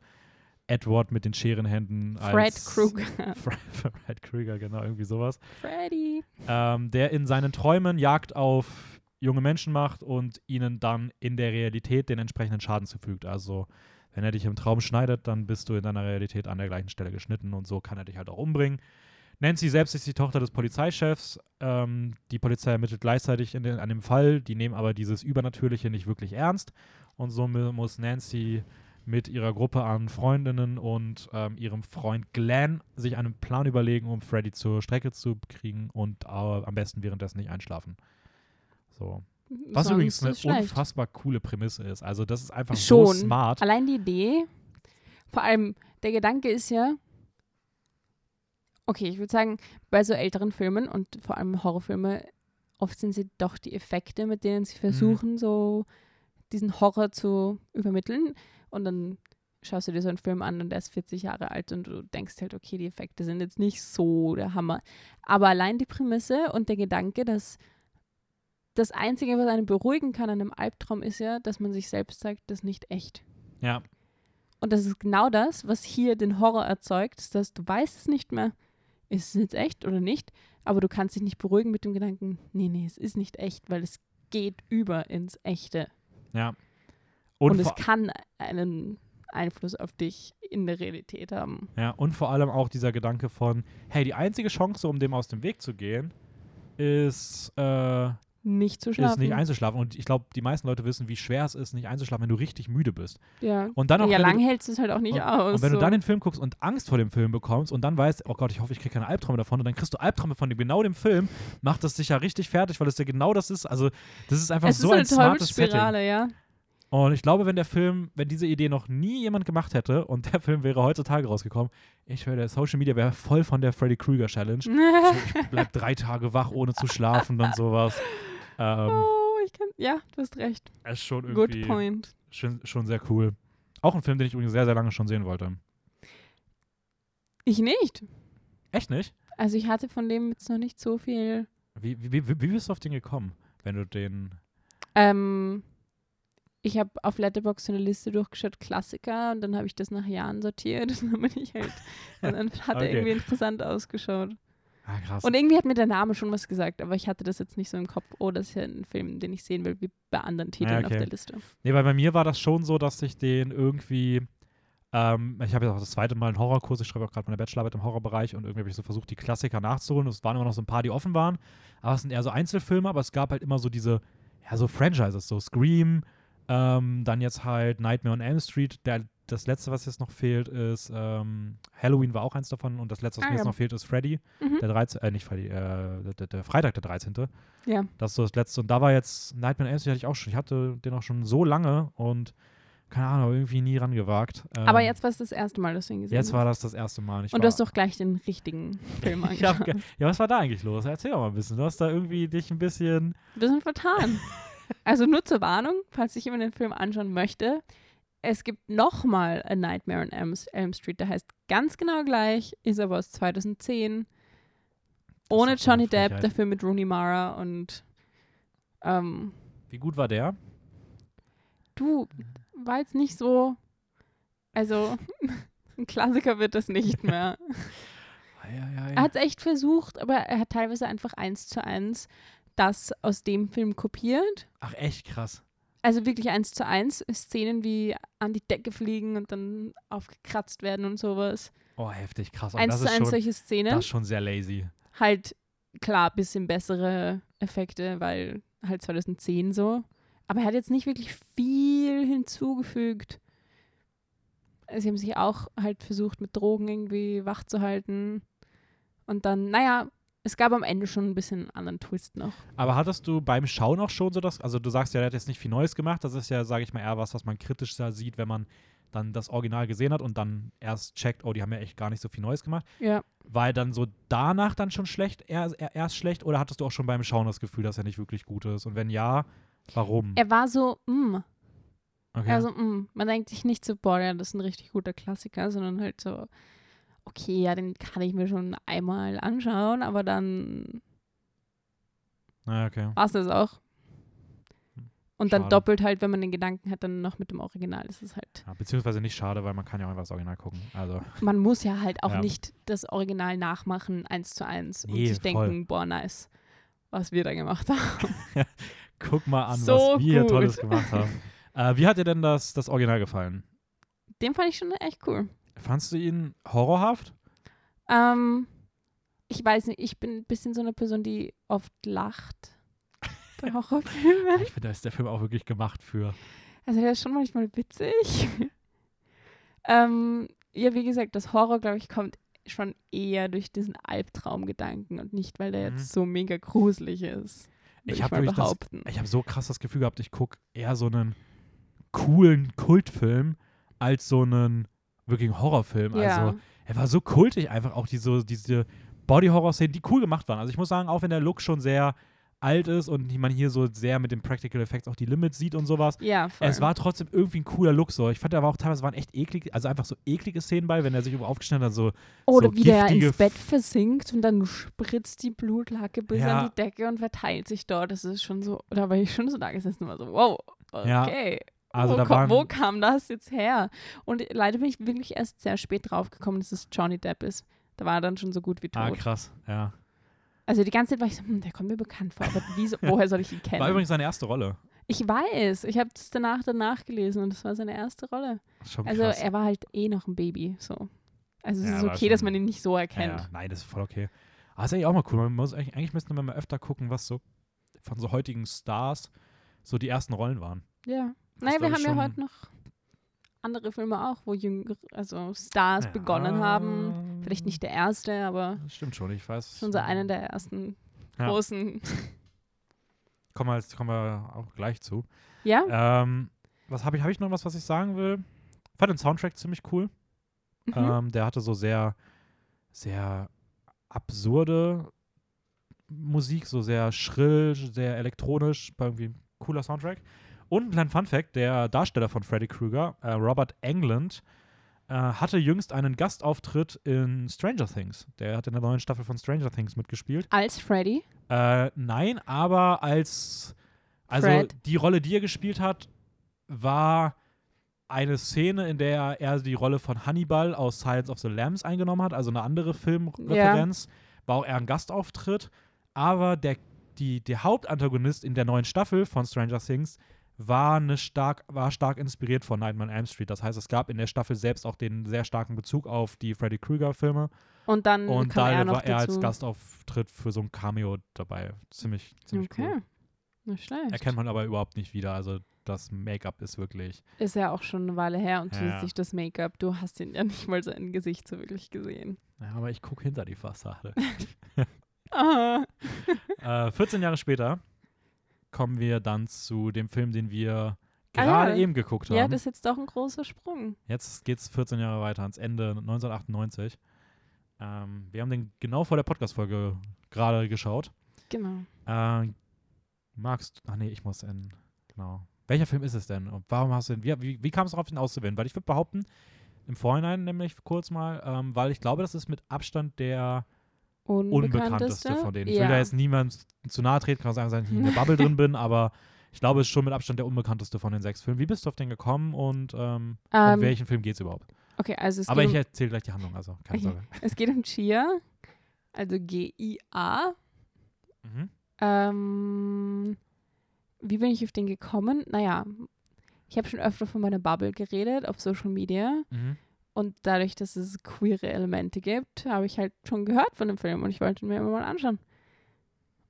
Edward mit den Scherenhänden Fred Krueger. Fred, Fred Krueger, genau, irgendwie sowas. Freddy. Ähm, der in seinen Träumen Jagd auf junge Menschen macht und ihnen dann in der Realität den entsprechenden Schaden zufügt. Also, wenn er dich im Traum schneidet, dann bist du in deiner Realität an der gleichen Stelle geschnitten und so kann er dich halt auch umbringen. Nancy selbst ist die Tochter des Polizeichefs. Ähm, die Polizei ermittelt gleichzeitig in den, an dem Fall. Die nehmen aber dieses Übernatürliche nicht wirklich ernst. Und so mu- muss Nancy mit ihrer Gruppe an Freundinnen und ähm, ihrem Freund Glenn sich einen Plan überlegen, um Freddy zur Strecke zu kriegen und äh, am besten währenddessen nicht einschlafen. So. Was Sonst übrigens eine unfassbar coole Prämisse ist. Also das ist einfach Schon. so smart. Allein die Idee, vor allem der Gedanke ist ja, okay, ich würde sagen, bei so älteren Filmen und vor allem Horrorfilme, oft sind sie doch die Effekte, mit denen Mhm. sie versuchen, so diesen Horror zu übermitteln. Und dann schaust du dir so einen Film an und der ist 40 Jahre alt und du denkst halt, okay, die Effekte sind jetzt nicht so der Hammer. Aber allein die Prämisse und der Gedanke, dass das Einzige, was einen beruhigen kann an einem Albtraum, ist ja, dass man sich selbst sagt, das ist nicht echt. Ja, Und das ist genau das, was hier den Horror erzeugt, dass du weißt es nicht mehr, ist es jetzt echt oder nicht, aber du kannst dich nicht beruhigen mit dem Gedanken, nee, nee, es ist nicht echt, weil es geht über ins Echte. ja. Und, Und, es kann einen Einfluss auf dich in der Realität haben. ja, und vor allem auch dieser Gedanke von, hey, die einzige Chance, um dem aus dem Weg zu gehen, ist, äh, Nicht zu ist schlafen. nicht einzuschlafen. Und ich glaube, die meisten Leute wissen, wie schwer es ist, nicht einzuschlafen, wenn du richtig müde bist. ja. Und dann auch, ja, lang du, hältst du es halt auch nicht und, aus. und wenn du so. dann den Film guckst und Angst vor dem Film bekommst und dann weißt, oh Gott, ich hoffe, ich kriege keine Albträume davon und dann kriegst du Albträume von dem, genau dem Film, macht das dich ja richtig fertig, weil es ja genau das ist. Also, das ist einfach es so ist ein eine smartes Setting. Teufelsspirale, ja. Und ich glaube, wenn der Film, wenn diese Idee noch nie jemand gemacht hätte und der Film wäre heutzutage rausgekommen, ich höre, der Social Media wäre voll von der Freddy Krueger Challenge. So, ich bleib drei Tage wach, ohne zu schlafen und sowas. Ähm, oh, ich kann, ja, du hast recht. ist schon Good irgendwie point. schon, schon sehr cool. Auch ein Film, den ich übrigens sehr, sehr lange schon sehen wollte. Ich nicht. Echt nicht? Also ich hatte von dem jetzt noch nicht so viel. Wie, wie, wie, wie bist du auf den gekommen, wenn du den. Ähm, ich habe auf Letterboxd so eine Liste durchgeschaut, Klassiker, und dann habe ich das nach Jahren sortiert und dann bin ich halt. Und dann hat er Okay. irgendwie interessant ausgeschaut. Ah, krass. Und irgendwie hat mir der Name schon was gesagt, aber ich hatte das jetzt nicht so im Kopf. Oh, das ist ja ein Film, den ich sehen will, wie bei anderen Titeln auf okay. der Liste. Nee, weil bei mir war das schon so, dass ich den irgendwie. Ähm, ich habe jetzt auch das zweite Mal einen Horrorkurs, ich schreibe auch gerade meine Bachelorarbeit im Horrorbereich und irgendwie habe ich so versucht, die Klassiker nachzuholen. Es waren immer noch so ein paar, die offen waren, aber es sind eher so Einzelfilme, aber es gab halt immer so diese, ja, so Franchises, so Scream, ähm, dann jetzt halt Nightmare on Elm Street. Der, das letzte, was jetzt noch fehlt, ist ähm, Halloween war auch eins davon und das letzte, was Ah, mir jetzt ja. noch fehlt, ist Freddy, Mhm. der 13., äh, nicht Freddy, äh, der, der, der Freitag der 13. Ja. Das ist so das letzte. Und da war jetzt Nightmare on Elm Street hatte ich auch schon. Ich hatte den auch schon so lange und keine Ahnung, irgendwie nie rangewagt. Ähm, Aber jetzt war es das erste Mal, dass du ihn gesehen Jetzt hast. war das das erste Mal. Und du hast doch gleich den richtigen Film angeschaut. ge- Ja, was war da eigentlich los? Erzähl doch mal ein bisschen. Du hast da irgendwie dich ein bisschen. Ein bisschen vertan. also nur zur Warnung, falls sich jemand den Film anschauen möchte. Es gibt nochmal A Nightmare on Elm, Elm Street, der heißt ganz genau gleich, ist aber aus 2010. Ohne Johnny Depp, dafür mit Rooney Mara und ähm, Wie gut war der? du, war jetzt nicht so, also ein Klassiker wird das nicht mehr. Er hat es echt versucht, aber er hat teilweise einfach eins zu eins das aus dem Film kopiert. Ach, echt krass. Also wirklich eins zu eins. Szenen wie an die Decke fliegen und dann aufgekratzt werden und sowas. Oh, heftig, krass. Aber eins das zu eins schon, solche das Szenen. ist schon sehr lazy. Halt, klar, bisschen bessere Effekte, weil halt 2010 so. Aber er hat jetzt nicht wirklich viel hinzugefügt. Sie haben sich auch halt versucht, mit Drogen irgendwie wach zu halten. Und dann, naja, es gab am Ende schon ein bisschen einen anderen Twist noch. Aber hattest du beim Schauen auch schon so das, also du sagst ja, der hat jetzt nicht viel Neues gemacht, das ist ja, sage ich mal, eher was, was man kritisch da sieht, wenn man dann das Original gesehen hat und dann erst checkt, oh, die haben ja echt gar nicht so viel Neues gemacht. Ja. War er dann so danach dann schon schlecht, er, er, erst schlecht oder hattest du auch schon beim Schauen das Gefühl, dass er nicht wirklich gut ist? Und wenn ja, warum? Er war so, mm. Okay. Also, mm. Man denkt sich nicht so, boah, ja, das ist ein richtig guter Klassiker, sondern halt so, okay, ja, den kann ich mir schon einmal anschauen, aber dann ah, okay. war es das auch. Und dann Schade. doppelt halt, wenn man den Gedanken hat, dann noch mit dem Original. Das ist halt. Ja, beziehungsweise nicht schade, weil man kann ja auch einfach das Original gucken. Also, Man muss ja halt auch Ja. nicht das Original nachmachen, eins zu eins, und Nee, sich voll. denken, boah, nice, was wir da gemacht haben. guck mal an, So was wir gut. Tolles gemacht haben. äh, wie hat dir denn das, das Original gefallen? Den fand ich schon echt cool. Fandst du ihn horrorhaft? Ähm, ich weiß nicht, ich bin ein bisschen so eine Person, die oft lacht bei Horrorfilmen. Ich finde, da ist der Film auch wirklich gemacht für. Also der ist schon manchmal witzig. ähm, ja, wie gesagt, das Horror, glaube ich, kommt schon eher durch diesen Albtraumgedanken und nicht, weil der Mhm. jetzt so mega gruselig ist. Ich ich, hab mal wirklich das- behaupten. Ich habe so krass das Gefühl gehabt, ich gucke eher so einen coolen Kultfilm als so einen wirklichen Horrorfilm. ja. Also, er war so kultig einfach, auch diese, diese Body-Horror-Szenen, die cool gemacht waren. Also, ich muss sagen, auch wenn der Look schon sehr alt ist und man hier so sehr mit den Practical Effects auch die Limits sieht und sowas, ja, voll. es war trotzdem irgendwie ein cooler Look so. Ich fand, war auch teilweise waren echt eklig, also einfach so eklige Szenen bei, wenn er sich irgendwo aufgeschnitten hat, so Oder so wie der ins Bett versinkt und dann spritzt die Blutlacke bis Ja. an die Decke und verteilt sich dort. Das ist schon so, da war ich schon so da gesessen und war so, wow, Ja, okay. Also wo, da waren, wo kam das jetzt her? Und leider bin ich wirklich erst sehr spät drauf gekommen, dass es Johnny Depp ist. Da war er dann schon so gut wie ah, tot. krass, ja. also die ganze Zeit war ich so, hm, der kommt mir bekannt vor, aber wieso, woher soll ich ihn kennen? War übrigens seine erste Rolle. ich weiß, ich habe das danach danach gelesen und das war seine erste Rolle. Schon Also krass. er war halt eh noch ein Baby, so. Also es Ja, ist okay, dass man ihn nicht so Ja, erkennt. ja. Nein, das ist voll okay. Aber ist eigentlich auch mal cool. Man muss eigentlich, eigentlich müssten wir mal öfter gucken, was so von so heutigen Stars so die ersten Rollen waren. Ja. Naja, wir haben ja heute noch andere Filme auch, wo jüngere, also Stars begonnen haben. Vielleicht nicht der erste, aber Das stimmt schon, ich weiß. schon so einer der ersten Ja. großen. Kommen wir, jetzt- kommen wir auch gleich zu. Ja? Ähm, was habe ich, habe ich noch was, was ich sagen will? Ich fand den Soundtrack ziemlich cool. Mhm. Ähm, der hatte so sehr, sehr absurde Musik, so sehr schrill, sehr elektronisch, war irgendwie ein cooler Soundtrack. Und ein kleiner Fun-Fact: der Darsteller von Freddy Krueger, äh, Robert Englund, äh, hatte jüngst einen Gastauftritt in Stranger Things. Der hat in der neuen Staffel von Stranger Things mitgespielt. Als Freddy. Äh, nein, aber als. Also Fred. die Rolle, die er gespielt hat, war eine Szene, in der er die Rolle von Hannibal aus Silence of the Lambs eingenommen hat, also eine andere Filmreferenz. War auch eher ein Gastauftritt. Aber der, die, der Hauptantagonist in der neuen Staffel von Stranger Things war, eine stark, war stark inspiriert von Nightmare on Elm Street. Das heißt, es gab in der Staffel selbst auch den sehr starken Bezug auf die Freddy Krueger-Filme. Und dann Und kam da er noch war er als. Gastauftritt für so ein Cameo dabei. Ziemlich, ziemlich okay. cool. Nicht schlecht. Erkennt man aber überhaupt nicht wieder. Also das Make-up ist wirklich. Ist ja auch schon eine Weile her und Ja. zusätzlich das Make-up. Du hast ihn ja nicht mal sein Gesicht so wirklich gesehen. Ja, aber ich gucke hinter die Fassade. Ah. äh, 14 Jahre später kommen wir dann zu dem Film, den wir Ah, gerade ja. eben geguckt haben. Ja, das ist jetzt doch ein großer Sprung. Jetzt geht es 14 Jahre weiter, ans Ende 1998. Ähm, wir haben den genau vor der Podcast-Folge gerade geschaut. Genau. Äh, magst Ach nee, ich muss in. Genau. Welcher Film ist es denn? Und warum hast du den. Wie, wie, wie kam es darauf, den auszuwählen? Weil ich würde behaupten, im Vorhinein nämlich kurz mal, ähm, weil ich glaube, das ist mit Abstand der unbekannteste von denen. Ich will ja. da jetzt niemand zu nahe treten, kann auch sagen, dass ich in der Bubble drin bin, aber ich glaube, es ist schon mit Abstand der unbekannteste von den sechs Filmen. Wie bist du auf den gekommen und um Ähm, welchen Film geht es überhaupt? Okay, also es Aber ich um erzähle gleich die Handlung, also keine Okay. Sorge. Es geht um Chia, also G-I-A. Mhm. Ähm, wie bin ich auf den gekommen? Naja, ich habe schon öfter von meiner Bubble geredet auf Social Media Mhm. Und dadurch, dass es queere Elemente gibt, habe ich halt schon gehört von dem Film und ich wollte ihn mir immer mal anschauen.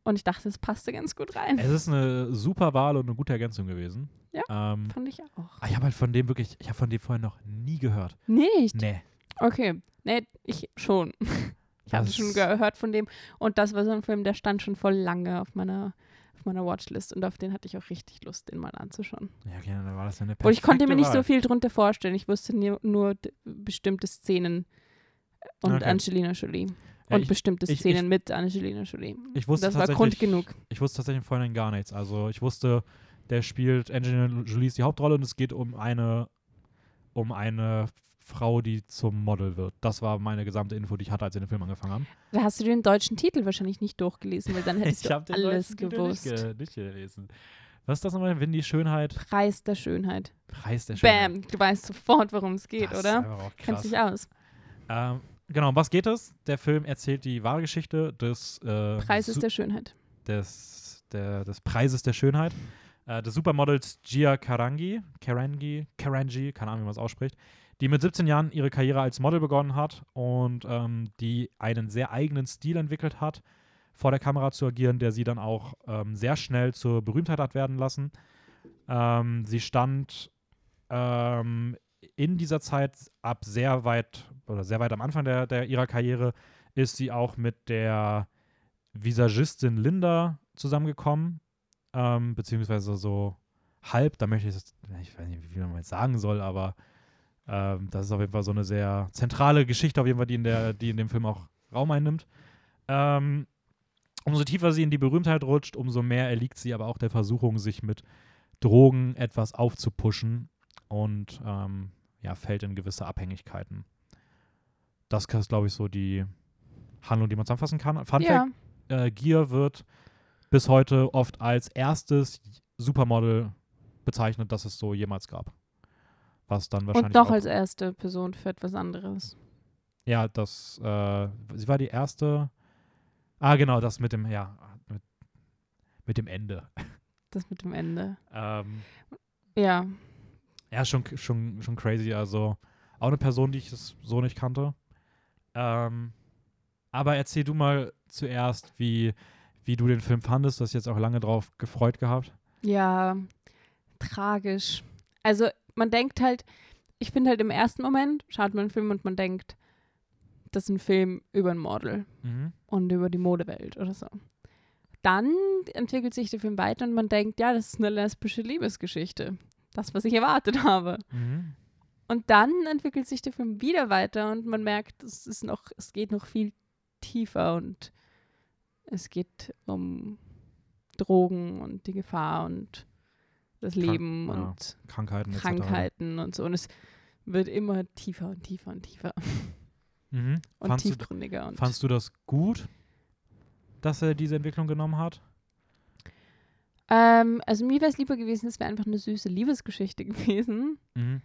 Und ich dachte, es passte ganz gut rein. Es ist eine super Wahl und eine gute Ergänzung gewesen. Ja. Ähm, Fand ich auch. ah, ich habe halt von dem wirklich, ich habe von dem vorher noch nie gehört. Nicht? Nee. Okay. Nee, ich schon. Ich habe schon gehört von dem. Und das war so ein Film, der stand schon voll lange auf meiner, auf meiner Watchlist. Und auf den hatte ich auch richtig Lust, den mal anzuschauen. Ja, okay, dann war das ja eine Und ich konnte mir nicht so viel drunter vorstellen. Ich wusste nur, nur bestimmte Szenen und Okay. Angelina Jolie. Ja, und ich- bestimmte ich- Szenen mit Angelina Jolie. Ich wusste das war Grund genug. Ich wusste tatsächlich im Vorhinein gar nichts. Also ich wusste, der spielt Angelina Jolie ist die Hauptrolle und es geht um eine um eine Frau, die zum Model wird. Das war meine gesamte Info, die ich hatte, als wir den Film angefangen haben. Da hast du den deutschen Titel wahrscheinlich nicht durchgelesen, weil dann hättest du hab den alles deutschen Titel gewusst. Nicht, ge nicht gelesen. Was ist das nochmal? Wenn die Schönheit Preis der Schönheit. Preis der Schönheit. Bam, du weißt sofort, worum es geht, das Ist oder? einfach auch krass. Kennst dich aus. Ähm, genau, um was geht es? Der Film erzählt die wahre Geschichte des, äh, Preis Su- ist der Schönheit. des, der, des Preises der Schönheit äh, des Supermodels Gia Karangi, Karangi, Karangi, keine Ahnung, wie man es ausspricht, die mit 17 Jahren ihre Karriere als Model begonnen hat und ähm, die einen sehr eigenen Stil entwickelt hat, vor der Kamera zu agieren, der sie dann auch ähm, sehr schnell zur Berühmtheit hat werden lassen. Ähm, sie stand ähm, in dieser Zeit ab sehr weit oder sehr weit am Anfang der, der ihrer Karriere ist sie auch mit der Visagistin Linda zusammengekommen, ähm, beziehungsweise so halb, da möchte ich das, ich weiß nicht, wie man jetzt sagen soll, aber ähm, das ist auf jeden Fall so eine sehr zentrale Geschichte, auf jeden Fall, die in, der, die in dem Film auch Raum einnimmt. Ähm, umso tiefer sie in die Berühmtheit rutscht, umso mehr erliegt sie aber auch der Versuchung, sich mit Drogen etwas aufzupuschen und ähm, ja, fällt in gewisse Abhängigkeiten. Das ist, glaube ich, so die Handlung, die man zusammenfassen kann. Fun Ja, Fact, äh, Gier wird bis heute oft als erstes Supermodel bezeichnet, das es so jemals gab. Was dann wahrscheinlich und auch, als erste Person für etwas anderes. ja, das, äh, sie war die erste, ah genau, das mit dem, ja, mit, mit dem Ende. Das mit dem Ende. ähm, Ja, ja, schon, schon, schon crazy, also auch eine Person, die ich so nicht kannte. Ähm, aber erzähl du mal zuerst, wie, wie du den Film fandest, du hast jetzt auch lange drauf gefreut gehabt. ja, tragisch. Also man denkt halt, ich finde halt im ersten Moment schaut man einen Film und man denkt, das ist ein Film über ein Model Mhm. und über die Modewelt oder so. Dann entwickelt sich der Film weiter und man denkt, ja, das ist eine lesbische Liebesgeschichte. Das, was ich erwartet habe. Mhm. Und dann entwickelt sich der Film wieder weiter und man merkt, es ist noch, es geht noch viel tiefer und es geht um Drogen und die Gefahr und das Krank- Leben ja, und Krankheiten etc. Krankheiten und so. Und es wird immer tiefer und tiefer und tiefer Mhm. und Fandst, du, tiefgründiger. Und fandst du das gut, dass er diese Entwicklung genommen hat? ähm, also mir wäre es lieber gewesen, es wäre einfach eine süße Liebesgeschichte gewesen. Mhm.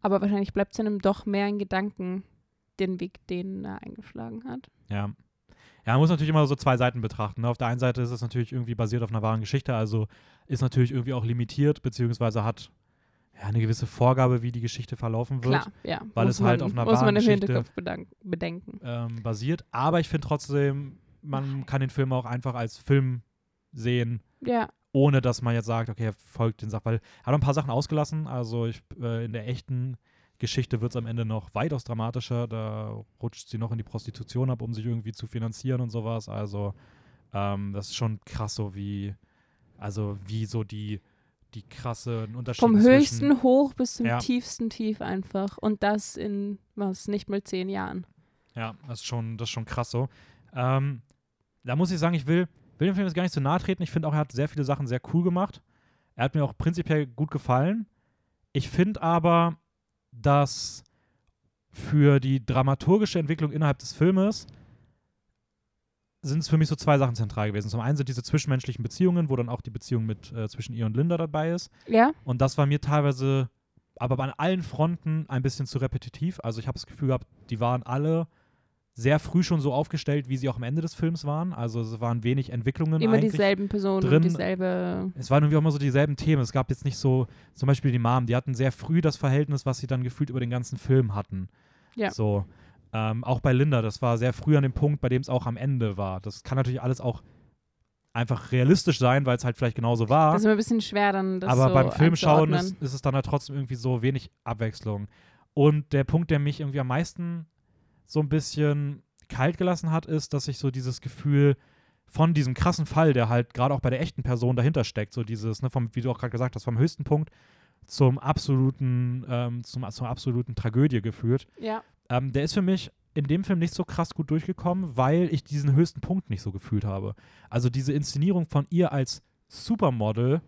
Aber wahrscheinlich bleibt es einem doch mehr in Gedanken, den Weg, den er eingeschlagen hat. Ja. Ja, man muss natürlich immer so zwei Seiten betrachten. Ne? Auf der einen Seite ist es natürlich irgendwie basiert auf einer wahren Geschichte, also ist natürlich irgendwie auch limitiert, beziehungsweise hat ja, eine gewisse Vorgabe, wie die Geschichte verlaufen wird, Klar, ja. weil muss es halt man, auf einer Muss man wahren im Geschichte- bedenken. ähm, basiert. Aber ich finde trotzdem, man kann den Film auch einfach als Film sehen, Ja, ohne dass man jetzt sagt, okay, er folgt den Sachen. Weil er hat ein paar Sachen ausgelassen. Also ich, äh, in der echten Geschichte wird es am Ende noch weitaus dramatischer. Da rutscht sie noch in die Prostitution ab, um sich irgendwie zu finanzieren und sowas. Also ähm, das ist schon krass, so wie, also wie so die, die krasse Unterschied vom höchsten Hoch bis zum Ja. tiefsten Tief einfach. Und das in, was, nicht mal zehn Jahren. Ja, das ist schon, das ist schon krass so. Ähm, da muss ich sagen, ich will, will dem Film jetzt gar nicht zu nahe treten. Ich finde auch, er hat sehr viele Sachen sehr cool gemacht. Er hat mir auch prinzipiell gut gefallen. Ich finde aber, dass für die dramaturgische Entwicklung innerhalb des Filmes sind es für mich so zwei Sachen zentral gewesen. Zum einen sind diese zwischenmenschlichen Beziehungen, wo dann auch die Beziehung mit äh, zwischen ihr und Linda dabei ist. Ja, Und das war mir teilweise, aber an allen Fronten ein bisschen zu repetitiv. Also ich habe das Gefühl gehabt, die waren alle sehr früh schon so aufgestellt, wie sie auch am Ende des Films waren. Also es waren wenig Entwicklungen immer dieselben Personen drin. dieselbe. Es waren irgendwie auch immer so dieselben Themen. Es gab jetzt nicht so, zum Beispiel die Mom, die hatten sehr früh das Verhältnis, was sie dann gefühlt über den ganzen Film hatten. Ja. So. Ähm, auch bei Linda, das war sehr früh an dem Punkt, bei dem es auch am Ende war. Das kann natürlich alles auch einfach realistisch sein, weil es halt vielleicht genauso war. Das ist immer ein bisschen schwer, dann das Aber so beim Filmschauen ist, ist es dann halt trotzdem irgendwie so wenig Abwechslung. Und der Punkt, der mich irgendwie am meisten so ein bisschen kalt gelassen hat, ist, dass ich so dieses Gefühl von diesem krassen Fall, der halt gerade auch bei der echten Person dahinter steckt, so dieses, ne, vom, wie du auch gerade gesagt hast, vom höchsten Punkt zum absoluten, ähm, zum, zur absoluten Tragödie geführt. Ja. Ähm, der ist für mich in dem Film nicht so krass gut durchgekommen, weil ich diesen höchsten Punkt nicht so gefühlt habe. Also diese Inszenierung von ihr als Supermodel,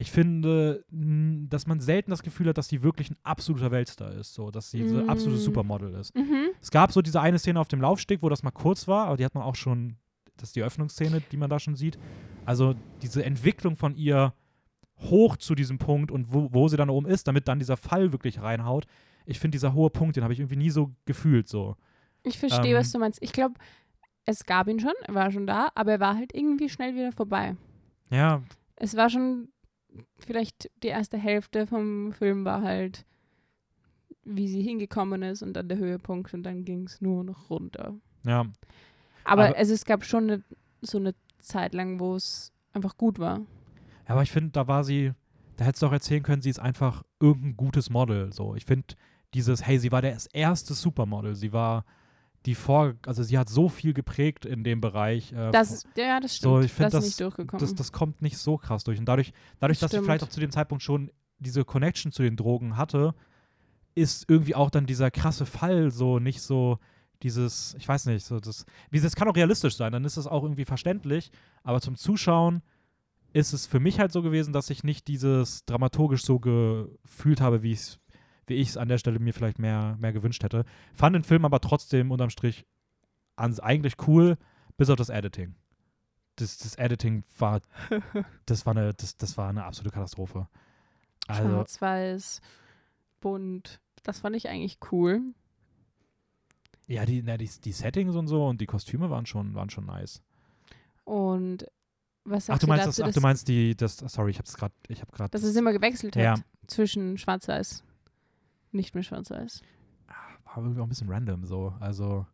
ich finde, dass man selten das Gefühl hat, dass sie wirklich ein absoluter Weltstar ist, so, dass sie Mm. absolute Supermodel ist. Mhm. Es gab so diese eine Szene auf dem Laufsteg, wo das mal kurz war, aber die hat man auch schon, das ist die Öffnungsszene, die man da schon sieht. Also diese Entwicklung von ihr hoch zu diesem Punkt und wo, wo sie dann oben ist, damit dann dieser Fall wirklich reinhaut. Ich finde, dieser hohe Punkt, den habe ich irgendwie nie so gefühlt, so. Ich verstehe, Ähm, was du meinst. Ich glaube, es gab ihn schon, er war schon da, aber er war halt irgendwie schnell wieder vorbei. Ja, Es war schon, vielleicht die erste Hälfte vom Film war halt, wie sie hingekommen ist und dann der Höhepunkt und dann ging es nur noch runter. ja. Aber, Aber- also es gab schon eine, so eine Zeit lang, wo es einfach gut war. Ja, aber ich finde, da war sie, da hättest du auch erzählen können, sie ist einfach irgendein gutes Model. So, ich finde dieses, hey, sie war das erste Supermodel. Sie war die vor, also sie hat so viel geprägt in dem Bereich. Äh, Das, ja, das So, stimmt. ich find, das das- ist nicht durchgekommen. das, das kommt nicht so krass durch. Und dadurch, dadurch dass sie Stimmt. vielleicht auch zu dem Zeitpunkt schon diese Connection zu den Drogen hatte, ist irgendwie auch dann dieser krasse Fall so nicht so dieses, ich weiß nicht, so das, wie das kann auch realistisch sein, dann ist es auch irgendwie verständlich, aber zum Zuschauen ist es für mich halt so gewesen, dass ich nicht dieses dramaturgisch so gefühlt habe, wie ich es wie ich es an der Stelle mir vielleicht mehr, mehr gewünscht hätte. Fand den Film aber trotzdem unterm Strich ans, eigentlich cool, bis auf das Editing. Das, das Editing war, das war eine, das, das war eine absolute Katastrophe. Also, Schwarz-Weiß, bunt. Das fand ich eigentlich cool. ja, die, na, die, die Settings und so und die Kostüme waren schon, waren schon nice. Und was Ach, sagst du meinst, dazu, das, ach, du meinst die, das, sorry, ich hab's gerade, ich hab gerade. dass es immer gewechselt hat Ja. zwischen Schwarz-Weiß, nicht mehr Schwarz-Weiß? war irgendwie auch ein bisschen random so. Also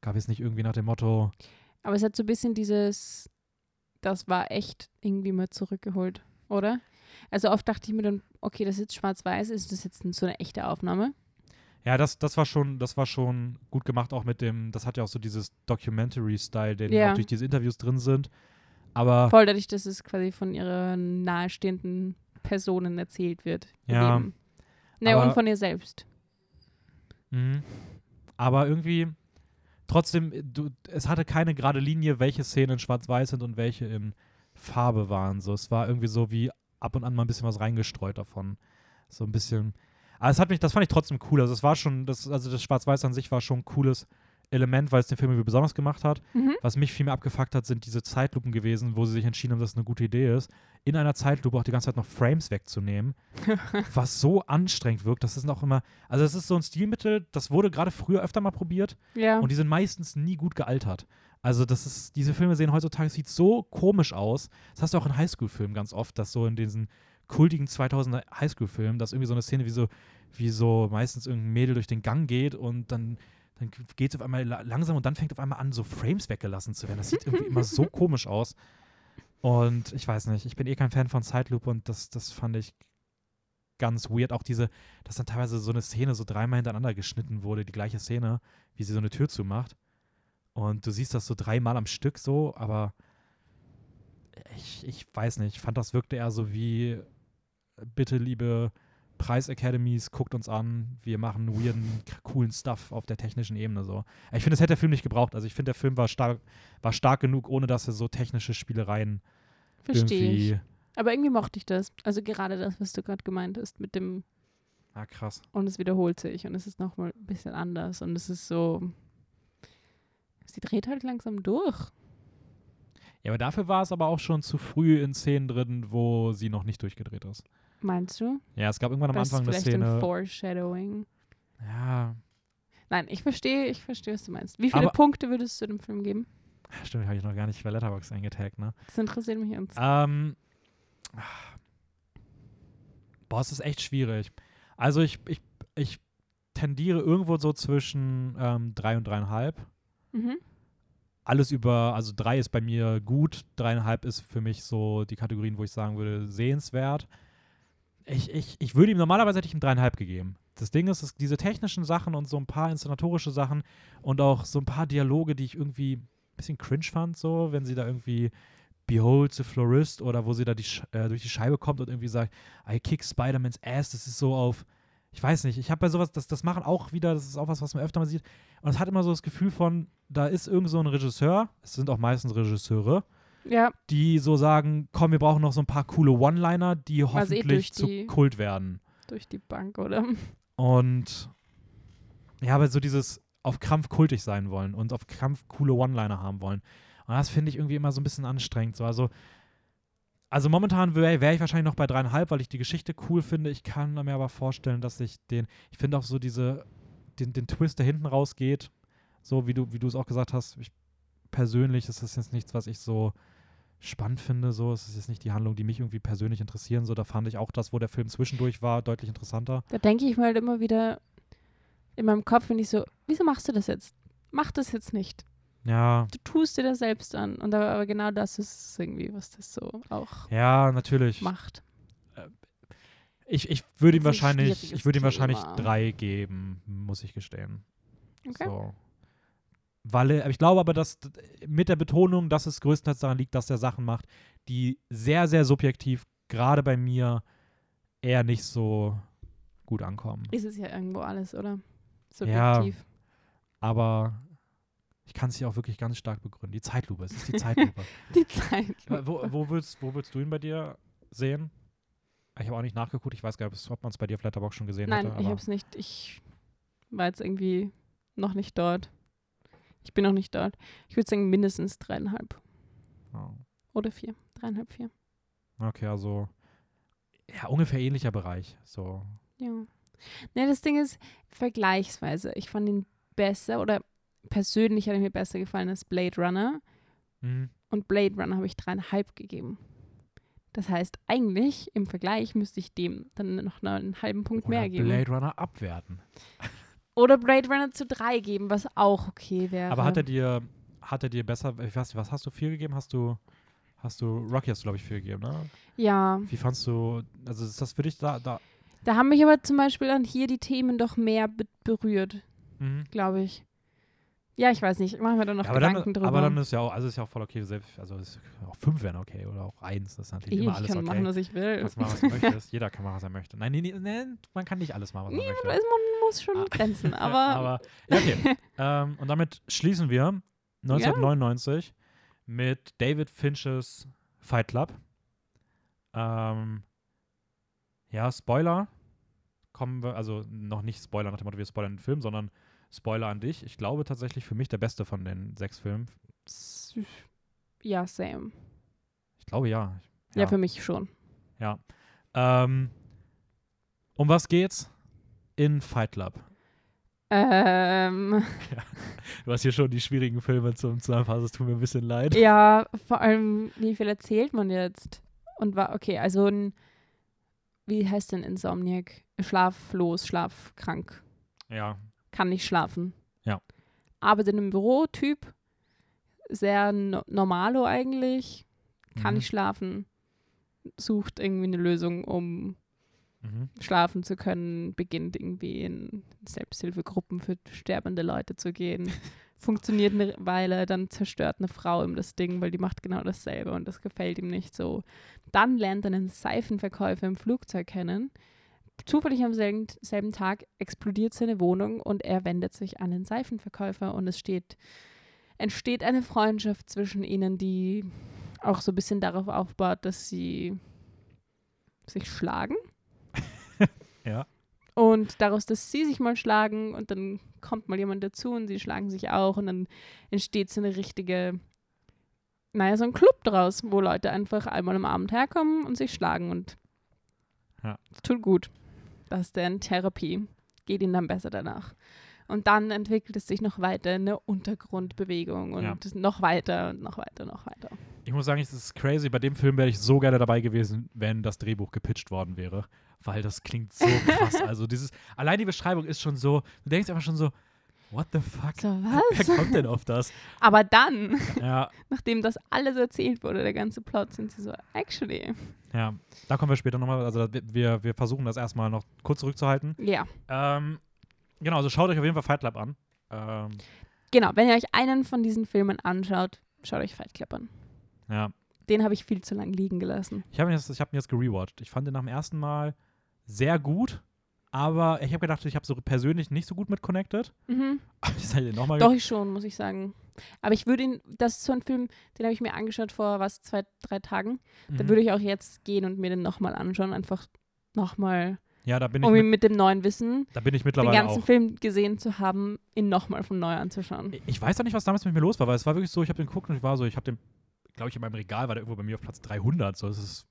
gab es nicht irgendwie nach dem Motto, Aber es hat so ein bisschen dieses, das war echt irgendwie mal zurückgeholt, oder? Also oft dachte ich mir dann, okay, das ist jetzt schwarz-weiß, ist das jetzt so eine echte Aufnahme? Ja, das, das war schon, das war schon gut gemacht, auch mit dem, das hat ja auch so dieses Documentary-Style, den Ja. auch durch diese Interviews drin sind. Aber Voll dadurch, dass es quasi von ihren nahestehenden Personen erzählt wird. Ja, Leben. Ne, aber- und von ihr selbst. Mhm. Aber irgendwie trotzdem, du, es hatte keine gerade Linie, welche Szenen in Schwarz-Weiß sind und welche in Farbe waren. So, es war irgendwie so wie ab und an mal ein bisschen was reingestreut davon. So ein bisschen. Aber es hat mich, das fand ich trotzdem cool. Also es war schon, das, also das Schwarz-Weiß an sich war schon ein cooles Element, weil es den Film irgendwie besonders gemacht hat. Mhm. Was mich viel mehr abgefuckt hat, sind diese Zeitlupen gewesen, wo sie sich entschieden haben, dass es eine gute Idee ist, in einer Zeitlupe auch die ganze Zeit noch Frames wegzunehmen, was so anstrengend wirkt. Das ist auch immer, also es ist so ein Stilmittel, das wurde gerade früher öfter mal probiert Ja. und die sind meistens nie gut gealtert. Also das ist, diese Filme sehen heutzutage, sieht so komisch aus. Das hast du auch in Highschool-Filmen ganz oft, dass so in diesen kultigen 2000er Highschool-Filmen, dass irgendwie so eine Szene wie so, wie so meistens irgendein Mädel durch den Gang geht und dann, dann geht es auf einmal la- langsam und dann fängt auf einmal an, so Frames weggelassen zu werden. Das sieht irgendwie immer so komisch aus. Und ich weiß nicht, ich bin eh kein Fan von Zeitlupe und das, das fand ich ganz weird. Auch diese, dass dann teilweise so eine Szene so dreimal hintereinander geschnitten wurde, die gleiche Szene, wie sie so eine Tür zumacht. Und du siehst das so dreimal am Stück so, aber ich, ich weiß nicht, ich fand das wirkte eher so wie, bitte liebe Preis-Academies, guckt uns an, wir machen weirden, coolen Stuff auf der technischen Ebene so. Ich finde, das hätte der Film nicht gebraucht. Also ich finde, der Film war stark, war stark genug, ohne dass er so technische Spielereien Verstehe ich. irgendwie. Aber irgendwie mochte ich das. Also gerade das, was du gerade gemeint hast, mit dem, Ah, krass. und es wiederholt sich und es ist nochmal ein bisschen anders und es ist so, sie dreht halt langsam durch. Ja, aber dafür war es aber auch schon zu früh in Szenen drin, wo sie noch nicht durchgedreht ist. Meinst du? Ja, es gab irgendwann am das ist Anfang eine vielleicht ein Szene. Foreshadowing. Ja, Nein, ich verstehe, ich verstehe, was du meinst. Wie viele Aber- Punkte würdest du dem Film geben? stimmt, habe ich noch gar nicht bei Letterboxd eingetaggt, ne? Das interessiert mich ernst. Ähm, boah, es ist echt schwierig. Also ich, ich, ich tendiere irgendwo so zwischen ähm, drei und dreieinhalb. Mhm. alles über, also drei ist bei mir gut, dreieinhalb ist für mich so die Kategorien, wo ich sagen würde, sehenswert. Ich, ich, ich würde ihm normalerweise hätte ich ihm dreieinhalb gegeben. Das Ding ist, dass diese technischen Sachen und so ein paar inszenatorische Sachen und auch so ein paar Dialoge, die ich irgendwie ein bisschen cringe fand, so, wenn sie da irgendwie Behold the Florist oder wo sie da die, äh, durch die Scheibe kommt und irgendwie sagt, I kick Spider-Man's ass, das ist so auf, ich weiß nicht, ich habe bei sowas, das, das machen auch wieder, das ist auch was, was man öfter mal sieht. Und es hat immer so das Gefühl von, da ist irgend so ein Regisseur, es sind auch meistens Regisseure, Ja, die so sagen, komm, wir brauchen noch so ein paar coole One-Liner, die eh hoffentlich durch zu die- Kult werden. durch die Bank, oder? Und ja, aber so dieses auf Krampf kultig sein wollen und auf Krampf coole One-Liner haben wollen. Und das finde ich irgendwie immer so ein bisschen anstrengend. So, also, also momentan wäre wär ich wahrscheinlich noch bei dreieinhalb, weil ich die Geschichte cool finde. Ich kann mir aber vorstellen, dass ich den, ich finde auch so diese, den, den Twist, der hinten rausgeht, so wie du, wie du es auch gesagt hast, ich persönlich ist das jetzt nichts, was ich so spannend finde. So, es ist jetzt nicht die Handlung, die mich irgendwie persönlich interessieren. So, da fand ich auch das, wo der Film zwischendurch war, deutlich interessanter. Da denke ich mir halt immer wieder in meinem Kopf, wenn ich so, wieso machst du das jetzt? Mach das jetzt nicht. Ja, Du tust dir das selbst an. Und aber, aber genau das ist irgendwie, was das so auch ja, natürlich. macht. Ich, ich würde ihm wahrscheinlich, ich würde ihm wahrscheinlich Thema. drei geben, muss ich gestehen. Okay. So. Weil ich glaube aber, dass mit der Betonung, dass es größtenteils daran liegt, dass er Sachen macht, die sehr, sehr subjektiv, gerade bei mir, eher nicht so gut ankommen. Ist es ja irgendwo alles, oder? Ja. Subjektiv. Aber ich kann es hier auch wirklich ganz stark begründen. Die Zeitlupe, es ist die Zeitlupe. Die Zeit. Äh, wo, wo, willst, wo willst du ihn bei dir sehen? Ich habe auch nicht nachgeguckt, ich weiß gar nicht, ob man es bei dir auf Letterboxd schon gesehen Nein, hatte. ich habe es nicht. Ich war jetzt irgendwie noch nicht dort. Ich bin noch nicht dort. Ich würde sagen mindestens dreieinhalb Ja. oder vier. Dreieinhalb, vier. Okay, also ja, ungefähr ähnlicher Bereich. So. Ja. Ne, das Ding ist, vergleichsweise, ich fand ihn besser oder persönlich hat er mir besser gefallen als Blade Runner. Mhm. Und Blade Runner habe ich dreieinhalb gegeben. Das heißt, eigentlich im Vergleich müsste ich dem dann noch einen halben Punkt Oder mehr geben. Blade Runner abwerten. Oder Blade Runner zu drei geben, was auch okay wäre. Aber hat er dir, hat er dir besser, ich weiß nicht, was hast du vier gegeben? Hast du, hast du, Rocky hast du, glaube ich, vier gegeben, ne? Ja, Wie fandst du, also ist das für dich da, da, da haben mich aber zum Beispiel dann hier die Themen doch mehr be berührt, mhm. glaube ich. Ja, ich weiß nicht, ich mache mir da noch Ja, aber, Gedanken dann, drüber. aber dann ist ja auch, also ist ja auch voll okay, selbst, also auch fünf wären okay oder auch eins, das ist natürlich ich immer alles kann okay. machen, was ich will. Kannst machen, was du möchtest. Jeder kann machen, was er möchte. Nein, nee, nee, nee, man kann nicht alles machen, was man möchte. Man muss schon Ah. Grenzen, aber, aber ja, okay. ähm, und damit schließen wir 1999 mit David Finches Fight Club. Ähm, ja, Spoiler. Kommen wir, also noch nicht Spoiler nach dem Motto, wir spoilern den Film, sondern Spoiler an dich. Ich glaube tatsächlich für mich der beste von den sechs Filmen. ja, same. Ich glaube ja. Ja, für mich schon. Ja. Ähm, um was geht's in Fight Club? Ähm, Du hast hier schon die schwierigen Filme zum Zusammenfassen, es tut mir ein bisschen leid. ja, vor allem, wie viel erzählt man jetzt? Und war, okay, also ein, wie heißt denn Insomniac? Schlaflos, schlafkrank. Ja. Kann nicht schlafen. Ja. Arbeitet im Büro, Typ, sehr no normalo eigentlich, kann Mhm. nicht schlafen, sucht irgendwie eine Lösung, um Mhm. schlafen zu können, beginnt irgendwie in Selbsthilfegruppen für sterbende Leute zu gehen. Funktioniert eine Weile, dann zerstört eine Frau ihm das Ding, weil die macht genau dasselbe und das gefällt ihm nicht so. Dann lernt er einen Seifenverkäufer im Flugzeug kennen. Zufällig am selben, selben Tag explodiert seine Wohnung und er wendet sich an den Seifenverkäufer und es steht, entsteht eine Freundschaft zwischen ihnen, die auch so ein bisschen darauf aufbaut, dass sie sich schlagen. Ja. Und daraus, dass sie sich mal schlagen und dann kommt mal jemand dazu und sie schlagen sich auch und dann entsteht so eine richtige, naja, so ein Club draus, wo Leute einfach einmal am Abend herkommen und sich schlagen und Ja. tut gut. Das deren Therapie. Geht ihnen dann besser danach. Und dann entwickelt es sich noch weiter in eine Untergrundbewegung und Ja. noch weiter und noch weiter, noch weiter. Ich muss sagen, es ist crazy. Bei dem Film wäre ich so gerne dabei gewesen, wenn das Drehbuch gepitcht worden wäre. Weil das klingt so krass. also dieses, allein die Beschreibung ist schon so, du denkst einfach schon so, What the fuck? So, Wer was? kommt denn auf das? Aber dann, Ja, nachdem das alles erzählt wurde, der ganze Plot, sind sie so, actually. Ja. Da kommen wir später nochmal. Also wir, wir versuchen das erstmal noch kurz zurückzuhalten. Ja. Ähm, genau, also schaut euch auf jeden Fall Fight Club an. Ähm, Genau, wenn ihr euch einen von diesen Filmen anschaut, schaut euch Fight Club an. ja. Den habe ich viel zu lang liegen gelassen. Ich habe ihn, jetzt- ich hab ihn jetzt gerewatcht. Ich fand ihn nach dem ersten Mal sehr gut, aber ich habe gedacht, ich habe so persönlich nicht so gut mit connected. Mhm. Ich habe ihn nochmal Doch, ich schon, muss ich sagen. Aber ich würde ihn, das ist so ein Film, den habe ich mir angeschaut vor, was, zwei, drei Tagen. Da Mhm. würde ich auch jetzt gehen und mir den nochmal anschauen. Einfach nochmal, Ja, da bin ich, um ihn mit, mit dem neuen Wissen, da bin ich den mittlerweile ganzen auch. Film gesehen zu haben, ihn nochmal von neu anzuschauen. Ich weiß auch nicht, was damals mit mir los war, weil es war wirklich so, ich habe den geguckt und ich war so, ich habe den, glaube ich, in meinem Regal war der irgendwo bei mir auf Platz 300. So, das ist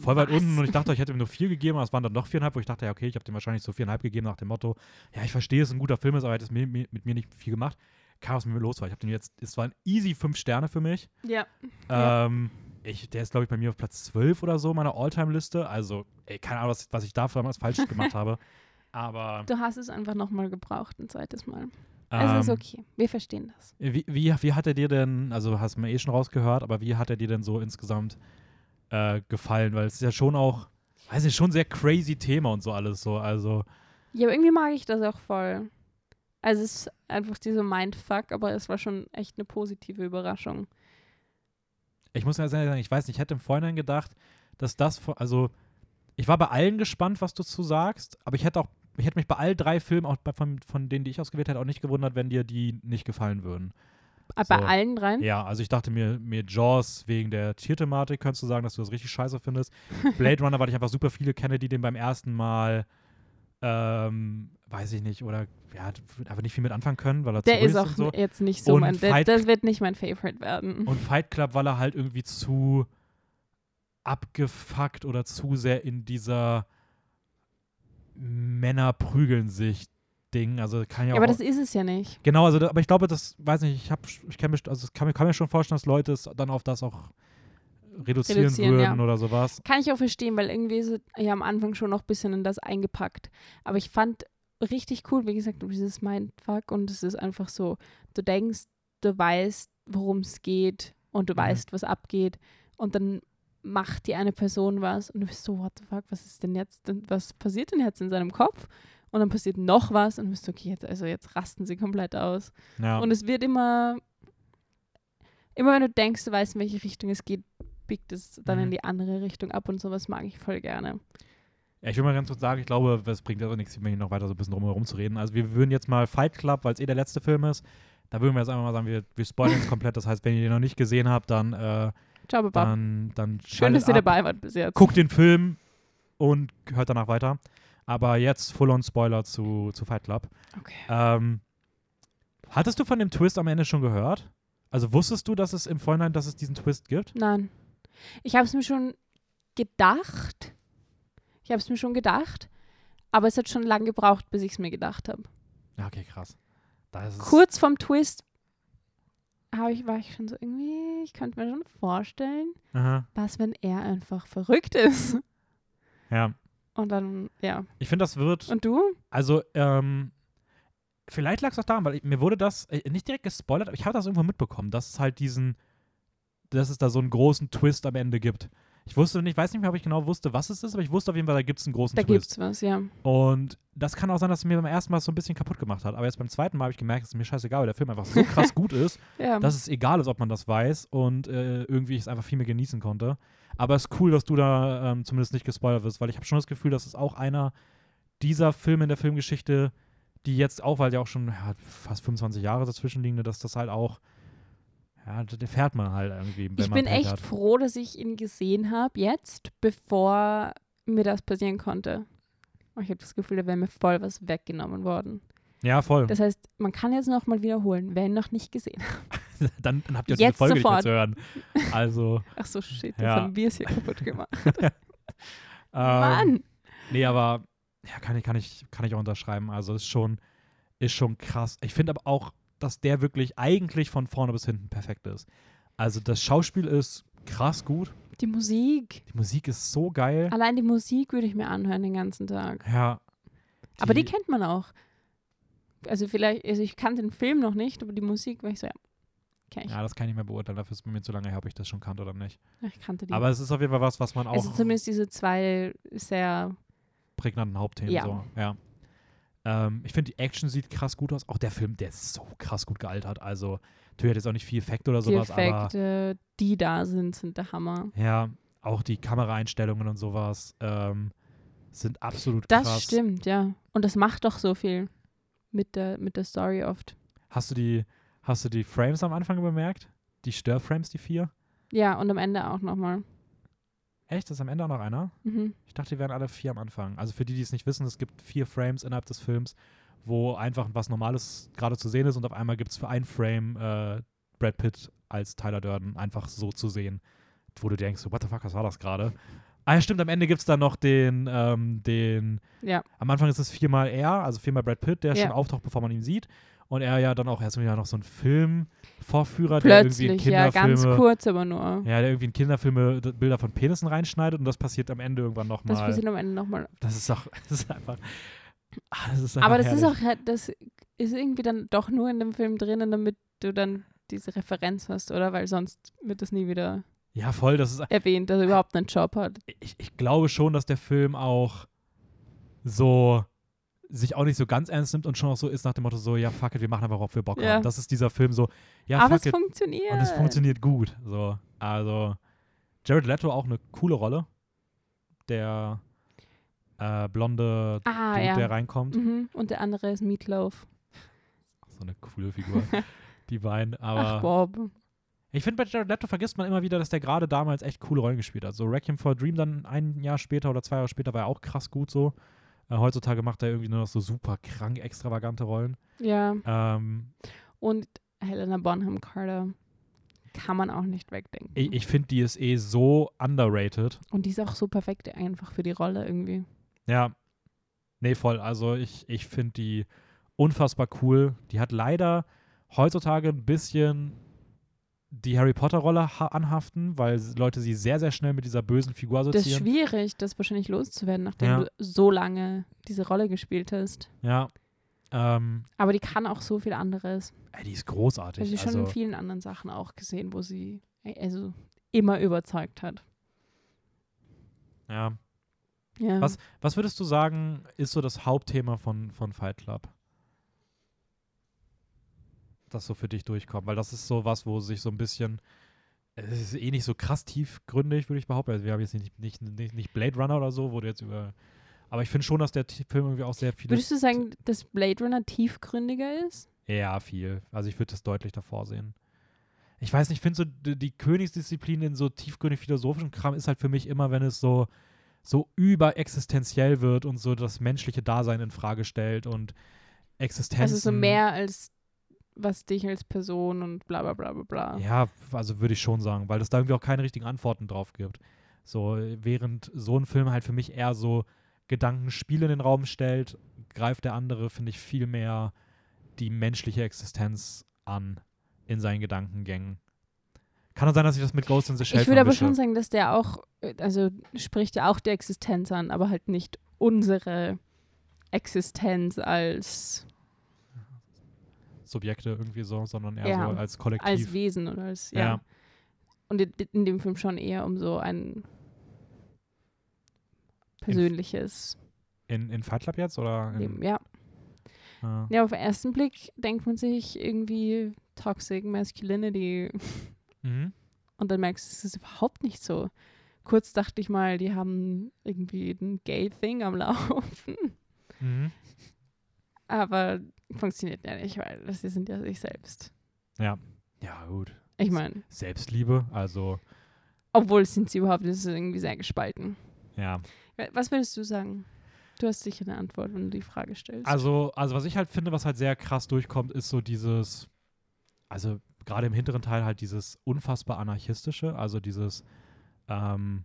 voll weit Was? unten und ich dachte, ich hätte ihm nur vier gegeben, aber es waren dann noch viereinhalb, wo ich dachte, ja, okay, ich habe dem wahrscheinlich so viereinhalb gegeben nach dem Motto, ja, ich verstehe, es ist ein guter Film ist, aber er hat es mir, mit mir nicht viel gemacht. Keine Ahnung, was mit mir los war. Ich habe den jetzt, es waren easy fünf Sterne für mich. Ja. Ja. Ähm, ich, der ist, glaube ich, bei mir auf Platz 12 oder so meiner Alltime-Liste. Also, ey, keine Ahnung, was, was ich da damals falsch gemacht habe. Aber Du hast es einfach nochmal gebraucht, ein zweites Mal. ähm, Also ist okay. Wir verstehen das. wie, wie, wie hat er dir denn, also hast du mir eh schon rausgehört, aber wie hat er dir denn so insgesamt äh, gefallen? Weil es ist ja schon auch, weiß nicht, schon ein sehr crazy Thema und so alles so. Also, Ja, aber irgendwie mag ich das auch voll. Also es ist einfach dieser Mindfuck, aber es war schon echt eine positive Überraschung. ich muss ja sagen, ich weiß nicht, ich hätte im Vorhinein gedacht, dass das, also, ich war bei allen gespannt, was du zu sagst, aber ich hätte auch, ich hätte mich bei all drei Filmen, auch bei, von, von denen, die ich ausgewählt hätte, auch nicht gewundert, wenn dir die nicht gefallen würden. Aber Bei So. allen dreien? Ja, also ich dachte mir, mir Jaws wegen der Tierthematik könntest du sagen, dass du das richtig scheiße findest. Blade Runner, weil ich einfach super viele kenne, die den beim ersten Mal, ähm, weiß ich nicht, oder ja, einfach nicht viel mit anfangen können, weil er Der zu ist auch so. jetzt nicht so Und mein. Der, Fight- das wird nicht mein Favorite werden. Und Fight Club, weil er halt irgendwie zu abgefuckt oder zu sehr in dieser Männer prügeln sich Ding, also kann ja, ja, aber das ist es ja nicht. Genau, also aber ich glaube, das weiß nicht, ich habe ich kann mir also kann, kann mir schon vorstellen, dass Leute es dann auf das auch reduzieren, Reduzieren, würden ja. oder sowas. Kann ich auch verstehen, weil irgendwie ist es ja am Anfang schon noch ein bisschen in das eingepackt. Aber ich fand richtig cool, wie gesagt, dieses Mindfuck und es ist einfach so, du denkst, du weißt, worum es geht und du Mhm. weißt, was abgeht und dann macht die eine Person was und du bist so, what the fuck, was ist denn jetzt, was passiert denn jetzt in seinem Kopf? Und dann passiert noch was und du bist so, okay, jetzt, also jetzt rasten sie komplett aus. Ja. Und es wird immer, immer wenn du denkst, du weißt, in welche Richtung es geht, biegt es dann Mhm. in die andere Richtung ab und sowas mag ich voll gerne. ja, ich will mal ganz kurz sagen, ich glaube, es bringt aber nichts, hier noch weiter so ein bisschen drumherum zu reden. Also wir würden jetzt mal Fight Club, weil es eh der letzte Film ist, da würden wir jetzt einfach mal sagen, wir, wir spoilern es komplett. Das heißt, wenn ihr den noch nicht gesehen habt, dann, äh, Ciao, Baba. dann, dann Schön, dass ihr ab, dabei wart bis jetzt. guckt den Film und hört danach weiter. Aber jetzt Full-on-Spoiler zu, zu Fight Club. Okay. Ähm, hattest du von dem Twist am Ende schon gehört? Also wusstest du, dass es im Vorhinein, dass es diesen Twist gibt? Nein. Ich habe es mir schon gedacht. Ich habe es mir schon gedacht. Aber es hat schon lange gebraucht, bis ich es mir gedacht habe. Okay, krass. Da ist es, Kurz vorm Twist ich, war ich schon so irgendwie, ich könnte mir schon vorstellen, Aha, was, wenn er einfach verrückt ist. ja. Und dann, ja. Ich finde, das wird, Und du? also, ähm, vielleicht lag es auch daran, weil ich, mir wurde das äh, nicht direkt gespoilert, aber ich habe das irgendwo mitbekommen, dass es halt diesen, dass es da so einen großen Twist am Ende gibt. Ich wusste nicht, ich weiß nicht mehr, ob ich genau wusste, was es ist, aber ich wusste auf jeden Fall, da gibt es einen großen Da Twist. gibt's was, ja. Und das kann auch sein, dass es mir beim ersten Mal so ein bisschen kaputt gemacht hat. Aber jetzt beim zweiten Mal habe ich gemerkt, es ist mir scheißegal, weil der Film einfach so krass gut ist, Ja. dass es egal ist, ob man das weiß und äh, irgendwie ich es einfach viel mehr genießen konnte. Aber es ist cool, dass du da ähm, zumindest nicht gespoilert wirst, weil ich habe schon das Gefühl, dass es auch einer dieser Filme in der Filmgeschichte, die jetzt auch, weil ja auch schon ja, fast 25 Jahre dazwischen liegen, dass das halt auch, ja, den fährt man halt irgendwie, ich bin echt hat. froh, dass ich ihn gesehen habe jetzt, bevor mir das passieren konnte. Ich habe das Gefühl, da wäre mir voll was weggenommen worden. Ja, voll. Das heißt, man kann jetzt noch mal wiederholen, wer ihn noch nicht gesehen hat. dann, dann habt ihr diese Jetzt Folge nicht mehr sofort. zu hören. Also, Ach so, shit, jetzt Ja. haben wir es hier kaputt gemacht. ähm, Mann! Nee, aber ja, kann ich, kann ich, kann ich auch unterschreiben. Also ist schon, ist schon krass. Ich finde aber auch, dass der wirklich eigentlich von vorne bis hinten perfekt ist. Also das Schauspiel ist krass gut. Die Musik. Die Musik ist so geil. Allein die Musik würde ich mir anhören den ganzen Tag. Ja. Aber die kennt man auch. also vielleicht, also ich kannte den Film noch nicht, aber die Musik war ich so, ja, kenn ich. Ja, das kann ich nicht mehr beurteilen. Dafür ist es bei mir zu lange her, ob ich das schon kannte oder nicht. Ich kannte die. Aber es ist auf jeden Fall was, was man auch also zumindest diese zwei sehr, prägnanten Hauptthemen Ja. so. Ja. Ähm, ich finde, die Action sieht krass gut aus. Auch der Film, der ist so krass gut gealtert. Also, natürlich hat jetzt auch nicht viel Effekt oder die sowas, aber Effekte, die da sind, sind der Hammer. ja, auch die Kameraeinstellungen und sowas ähm, sind absolut Das krass. stimmt, ja. Und das macht doch so viel mit der, mit der Story oft. Hast du die, hast du die Frames am Anfang bemerkt? Die Störframes, die vier? Ja, und am Ende auch nochmal. Echt? Ist am Ende auch noch einer? Mhm. Ich dachte, die wären alle vier am Anfang. Also für die, die es nicht wissen, es gibt vier Frames innerhalb des Films, wo einfach was Normales gerade zu sehen ist und auf einmal gibt es für ein Frame äh, Brad Pitt als Tyler Durden einfach so zu sehen, wo du denkst, so, what the fuck, was war das gerade? Ah ja, stimmt, am Ende gibt es dann noch den, ähm, den, Ja, am Anfang ist es viermal er, also viermal Brad Pitt, der Ja. schon auftaucht, bevor man ihn sieht. Und er ja dann auch erst wieder noch so ein Filmvorführer, der irgendwie in plötzlich, ja, ganz Kinderfilme, kurz, aber nur. ja, der irgendwie in Kinderfilme Bilder von Penissen reinschneidet und das passiert am Ende irgendwann Das nochmal. passiert am Ende nochmal. Das ist doch, das ist einfach. Ah, das ist einfach Aber das ist herrlich. auch, halt- das ist irgendwie dann doch nur in dem Film drinnen, damit du dann diese Referenz hast, oder? Weil sonst wird das nie wieder Ja, voll. Das ist, erwähnt, dass er überhaupt einen Job hat. ich, ich glaube schon, dass der Film auch so sich auch nicht so ganz ernst nimmt und schon auch so ist nach dem Motto so, ja, fuck it, wir machen einfach, worauf wir Bock Ja. haben. Das ist dieser Film so, ja, aber fuck es it. funktioniert. Und es funktioniert gut. So, also Jared Leto auch eine coole Rolle. Der äh, blonde Ah, Dude, ja. der reinkommt. Mhm. Und der andere ist Meatloaf. So eine coole Figur. die beiden. Aber Ach, Bob. Ich finde, bei Jared Leto vergisst man immer wieder, dass der gerade damals echt coole Rollen gespielt hat. So Requiem for a Dream dann ein Jahr später oder zwei Jahre später war er auch krass gut so. Äh, heutzutage macht er irgendwie nur noch so super krank extravagante Rollen. Ja. Ähm, Und Helena Bonham Carter kann man auch nicht wegdenken. ich ich finde, die ist eh so underrated. Und die ist auch so perfekt einfach für die Rolle irgendwie. Ja. Nee, voll. Also ich, ich finde die unfassbar cool. Die hat leider heutzutage ein bisschen die Harry Potter-Rolle ha- anhaften, weil Leute sie sehr, sehr schnell mit dieser bösen Figur Das ist assoziieren. schwierig, das wahrscheinlich loszuwerden, nachdem Ja. du so lange diese Rolle gespielt hast. Ja. Ähm, Aber die kann auch so viel anderes. ey, die ist großartig. Also schon in also, vielen anderen Sachen auch gesehen, wo sie also immer überzeugt hat. ja. Ja. Was, was würdest du sagen, ist so das Hauptthema von, von Fight Club? Das so für dich durchkommt, weil das ist so was, wo sich so ein bisschen, es ist eh nicht so krass tiefgründig, würde ich behaupten. Also wir haben jetzt nicht, nicht, nicht, nicht Blade Runner oder so, wo du jetzt über, aber ich finde schon, dass der Film irgendwie auch sehr viele, Würdest du sagen, dass Blade Runner tiefgründiger ist? ja, viel. Also ich würde das deutlich davor sehen. Ich weiß nicht, ich finde so, die, die Königsdisziplin in so tiefgründig philosophischen Kram ist halt für mich immer, wenn es so, so überexistenziell wird und so das menschliche Dasein in Frage stellt und Existenzen. Also so mehr als was dich als Person und bla bla bla bla bla. Ja, also würde ich schon sagen, weil es da irgendwie auch keine richtigen Antworten drauf gibt. So, während so ein Film halt für mich eher so Gedankenspiele in den Raum stellt, greift der andere, finde ich, viel mehr die menschliche Existenz an in seinen Gedankengängen. Kann auch sein, dass ich das mit Ghost in the Shell Ich würde aber schon sagen, dass der auch, äh, also spricht ja auch die Existenz an, aber halt nicht unsere Existenz als, Subjekte irgendwie so, sondern eher Ja, so als Kollektiv. als Wesen oder als, ja. Ja. Und in, in dem Film schon eher um so ein persönliches in, in Fight Club jetzt? Oder in, Leben. Ja. Ah. ja, auf den ersten Blick denkt man sich irgendwie Toxic Masculinity Mhm. und dann merkst du, es ist überhaupt nicht so. Kurz dachte ich mal, die haben irgendwie ein Gay-Thing am Laufen. Mhm. Aber funktioniert ja nicht, weil sie sind ja sich selbst. Ja, gut. Ich meine, Selbstliebe, also obwohl sind sie überhaupt, das ist irgendwie sehr gespalten. ja. Was würdest du sagen? Du hast sicher eine Antwort, wenn du die Frage stellst. Also, also was ich halt finde, was halt sehr krass durchkommt, ist so dieses, also gerade im hinteren Teil halt dieses unfassbar anarchistische, also dieses, ähm,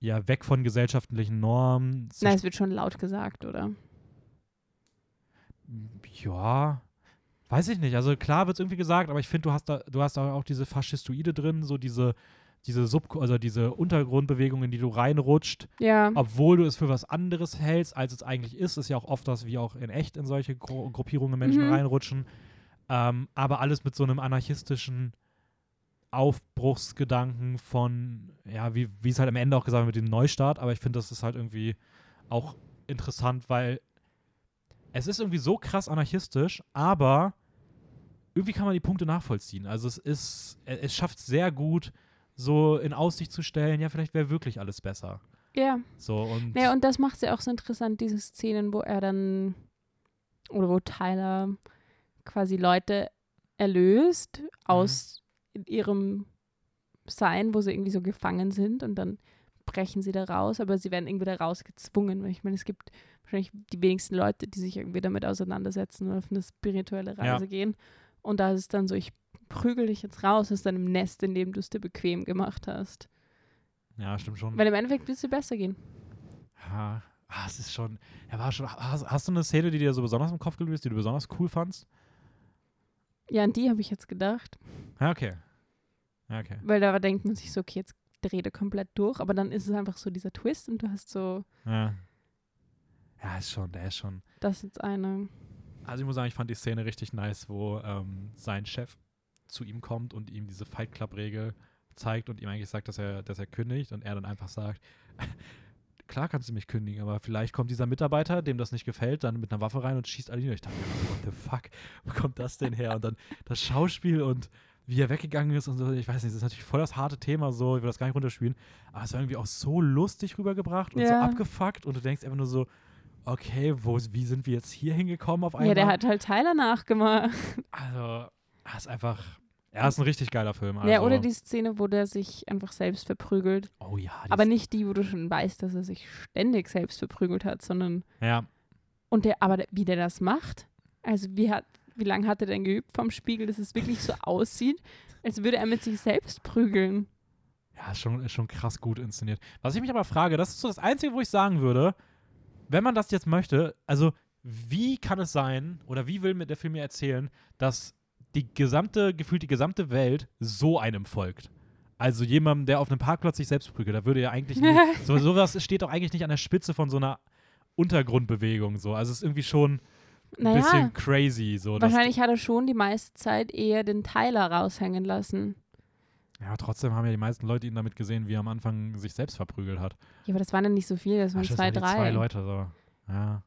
ja, weg von gesellschaftlichen Normen. Na, es wird schon laut gesagt, oder? Ja, weiß ich nicht. Also klar wird es irgendwie gesagt, aber ich finde, du hast da, du hast da auch diese Faschistoide drin, so diese, diese Sub also diese Untergrundbewegungen, in die du reinrutscht, Ja. obwohl du es für was anderes hältst, als es eigentlich ist. Ist ja auch oft das, wie auch in echt in solche Gru Gruppierungen Menschen Mhm. reinrutschen. Ähm, aber alles mit so einem anarchistischen Aufbruchsgedanken von, ja, wie wie es halt am Ende auch gesagt wird, mit dem Neustart. Aber ich finde, das ist halt irgendwie auch interessant, weil es ist irgendwie so krass anarchistisch, aber irgendwie kann man die Punkte nachvollziehen. Also es ist, e- es schafft sehr gut, so in Aussicht zu stellen, ja, vielleicht wäre wirklich alles besser. Ja. So und Ja, und das macht es ja auch so interessant, diese Szenen, wo er dann, oder wo Tyler quasi Leute erlöst aus ihrem Sein, wo sie irgendwie so gefangen sind und dann brechen sie da raus, aber sie werden irgendwie da rausgezwungen. Ich meine, es gibt wahrscheinlich die wenigsten Leute, die sich irgendwie damit auseinandersetzen und auf eine spirituelle Ja. Reise gehen. Und da ist es dann so, ich prügel dich jetzt raus aus deinem Nest, in dem du es dir bequem gemacht hast. ja, stimmt schon. Weil im Endeffekt wird es dir besser gehen. Ja, ah, es ist schon, er war schon, hast, hast du eine Szene, die dir so besonders im Kopf geblieben ist, die du besonders cool fandst? Ja, an die habe ich jetzt gedacht. Ja, okay. Ja, okay. Weil da denkt man sich so, okay, jetzt dreht er komplett durch, aber dann ist es einfach so dieser Twist und du hast so, Ja. Ja, ist schon, der ist schon. das ist jetzt eine. Also ich muss sagen, ich fand die Szene richtig nice, wo ähm, sein Chef zu ihm kommt und ihm diese Fight Club-Regel zeigt und ihm eigentlich sagt, dass er, dass er kündigt und er dann einfach sagt, klar kannst du mich kündigen, aber vielleicht kommt dieser Mitarbeiter, dem das nicht gefällt, dann mit einer Waffe rein und schießt alle nieder. Ich dachte mir, so, what the fuck, wo kommt das denn her? Und dann das Schauspiel und wie er weggegangen ist und so, ich weiß nicht, das ist natürlich voll das harte Thema, so, ich will das gar nicht runterspielen, aber es war irgendwie auch so lustig rübergebracht und so Ja. abgefuckt und du denkst einfach nur so, okay, wo, wie sind wir jetzt hier hingekommen auf einmal? Ja, der hat halt Tyler nachgemacht. Also, er ist einfach. Er ist ein richtig geiler Film. Also, Ja, oder die Szene, wo der sich einfach selbst verprügelt. Oh ja. Aber nicht die, wo du schon weißt, dass er sich ständig selbst verprügelt hat, sondern. Ja, Und der, aber wie der das macht, also wie hat, wie lange hat er denn geübt vom Spiegel, dass es wirklich so aussieht, als würde er mit sich selbst prügeln. ja ist, schon, ist schon krass gut inszeniert. Was ich mich aber frage, das ist so das Einzige, wo ich sagen würde, wenn man das jetzt möchte, also wie kann es sein oder wie will mir der Film mir erzählen, dass die gesamte, gefühlt die gesamte Welt so einem folgt? Also jemandem, der auf einem Parkplatz sich selbst prügelt, da würde ja eigentlich nie, so, sowas steht doch eigentlich nicht an der Spitze von so einer Untergrundbewegung so. Also es ist irgendwie schon ein Naja, bisschen crazy so. wahrscheinlich hat er schon die meiste Zeit eher den Tyler raushängen lassen. Ja, trotzdem haben ja die meisten Leute ihn damit gesehen, wie er am Anfang sich selbst verprügelt hat. Ja, aber das waren ja nicht so viele, das waren Ach, das zwei, drei. Zwei Leute so. Ja.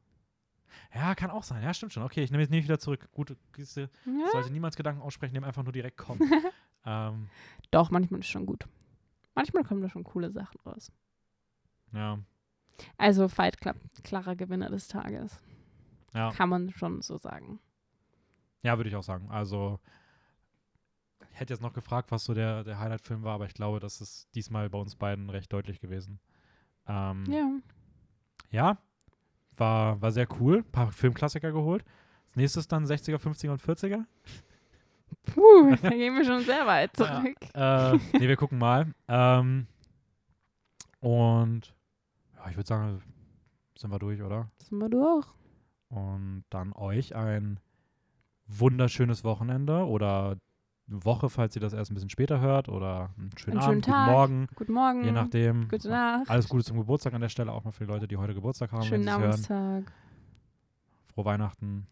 Ja, kann auch sein. Ja, stimmt schon. Okay, ich nehme jetzt nicht wieder zurück. Gut, siehst du, Ja. sollte niemals Gedanken aussprechen, dem einfach nur direkt kommen. ähm, Doch, manchmal ist schon gut. Manchmal kommen da schon coole Sachen raus. ja, Also Fight Club, klarer Gewinner des Tages. ja. Kann man schon so sagen. Ja, würde ich auch sagen. Also, hätte jetzt noch gefragt, was so der, der Highlight-Film war, aber ich glaube, das ist diesmal bei uns beiden recht deutlich gewesen. Ähm, Ja. ja, war, war sehr cool. Ein paar Filmklassiker geholt. Als nächstes dann 60er, 50er und 40er. Puh, da gehen wir schon sehr weit Ja. zurück. äh, nee, wir gucken mal. Ähm, und ja, ich würde sagen, sind wir durch, oder? Sind wir durch. Und dann euch ein wunderschönes Wochenende oder eine Woche, falls ihr das erst ein bisschen später hört oder einen schönen Einen schönen Abend, guten Tag. Morgen, Guten Morgen. je nachdem. Gute Nacht. Alles Gute zum Geburtstag an der Stelle, auch mal für die Leute, die heute Geburtstag haben, Schönen. Namenstag. Frohe Weihnachten.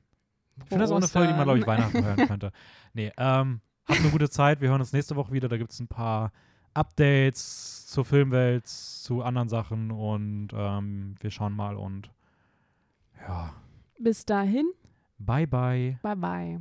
Ich Frohe finde das auch eine Folge, die man, glaube ich. Weihnachten hören könnte. Nee, ähm, habt eine gute Zeit. Wir hören uns nächste Woche wieder. Da gibt es ein paar Updates zur Filmwelt, zu anderen Sachen und ähm, wir schauen mal und ja, Bis dahin. bye bye. Bye bye.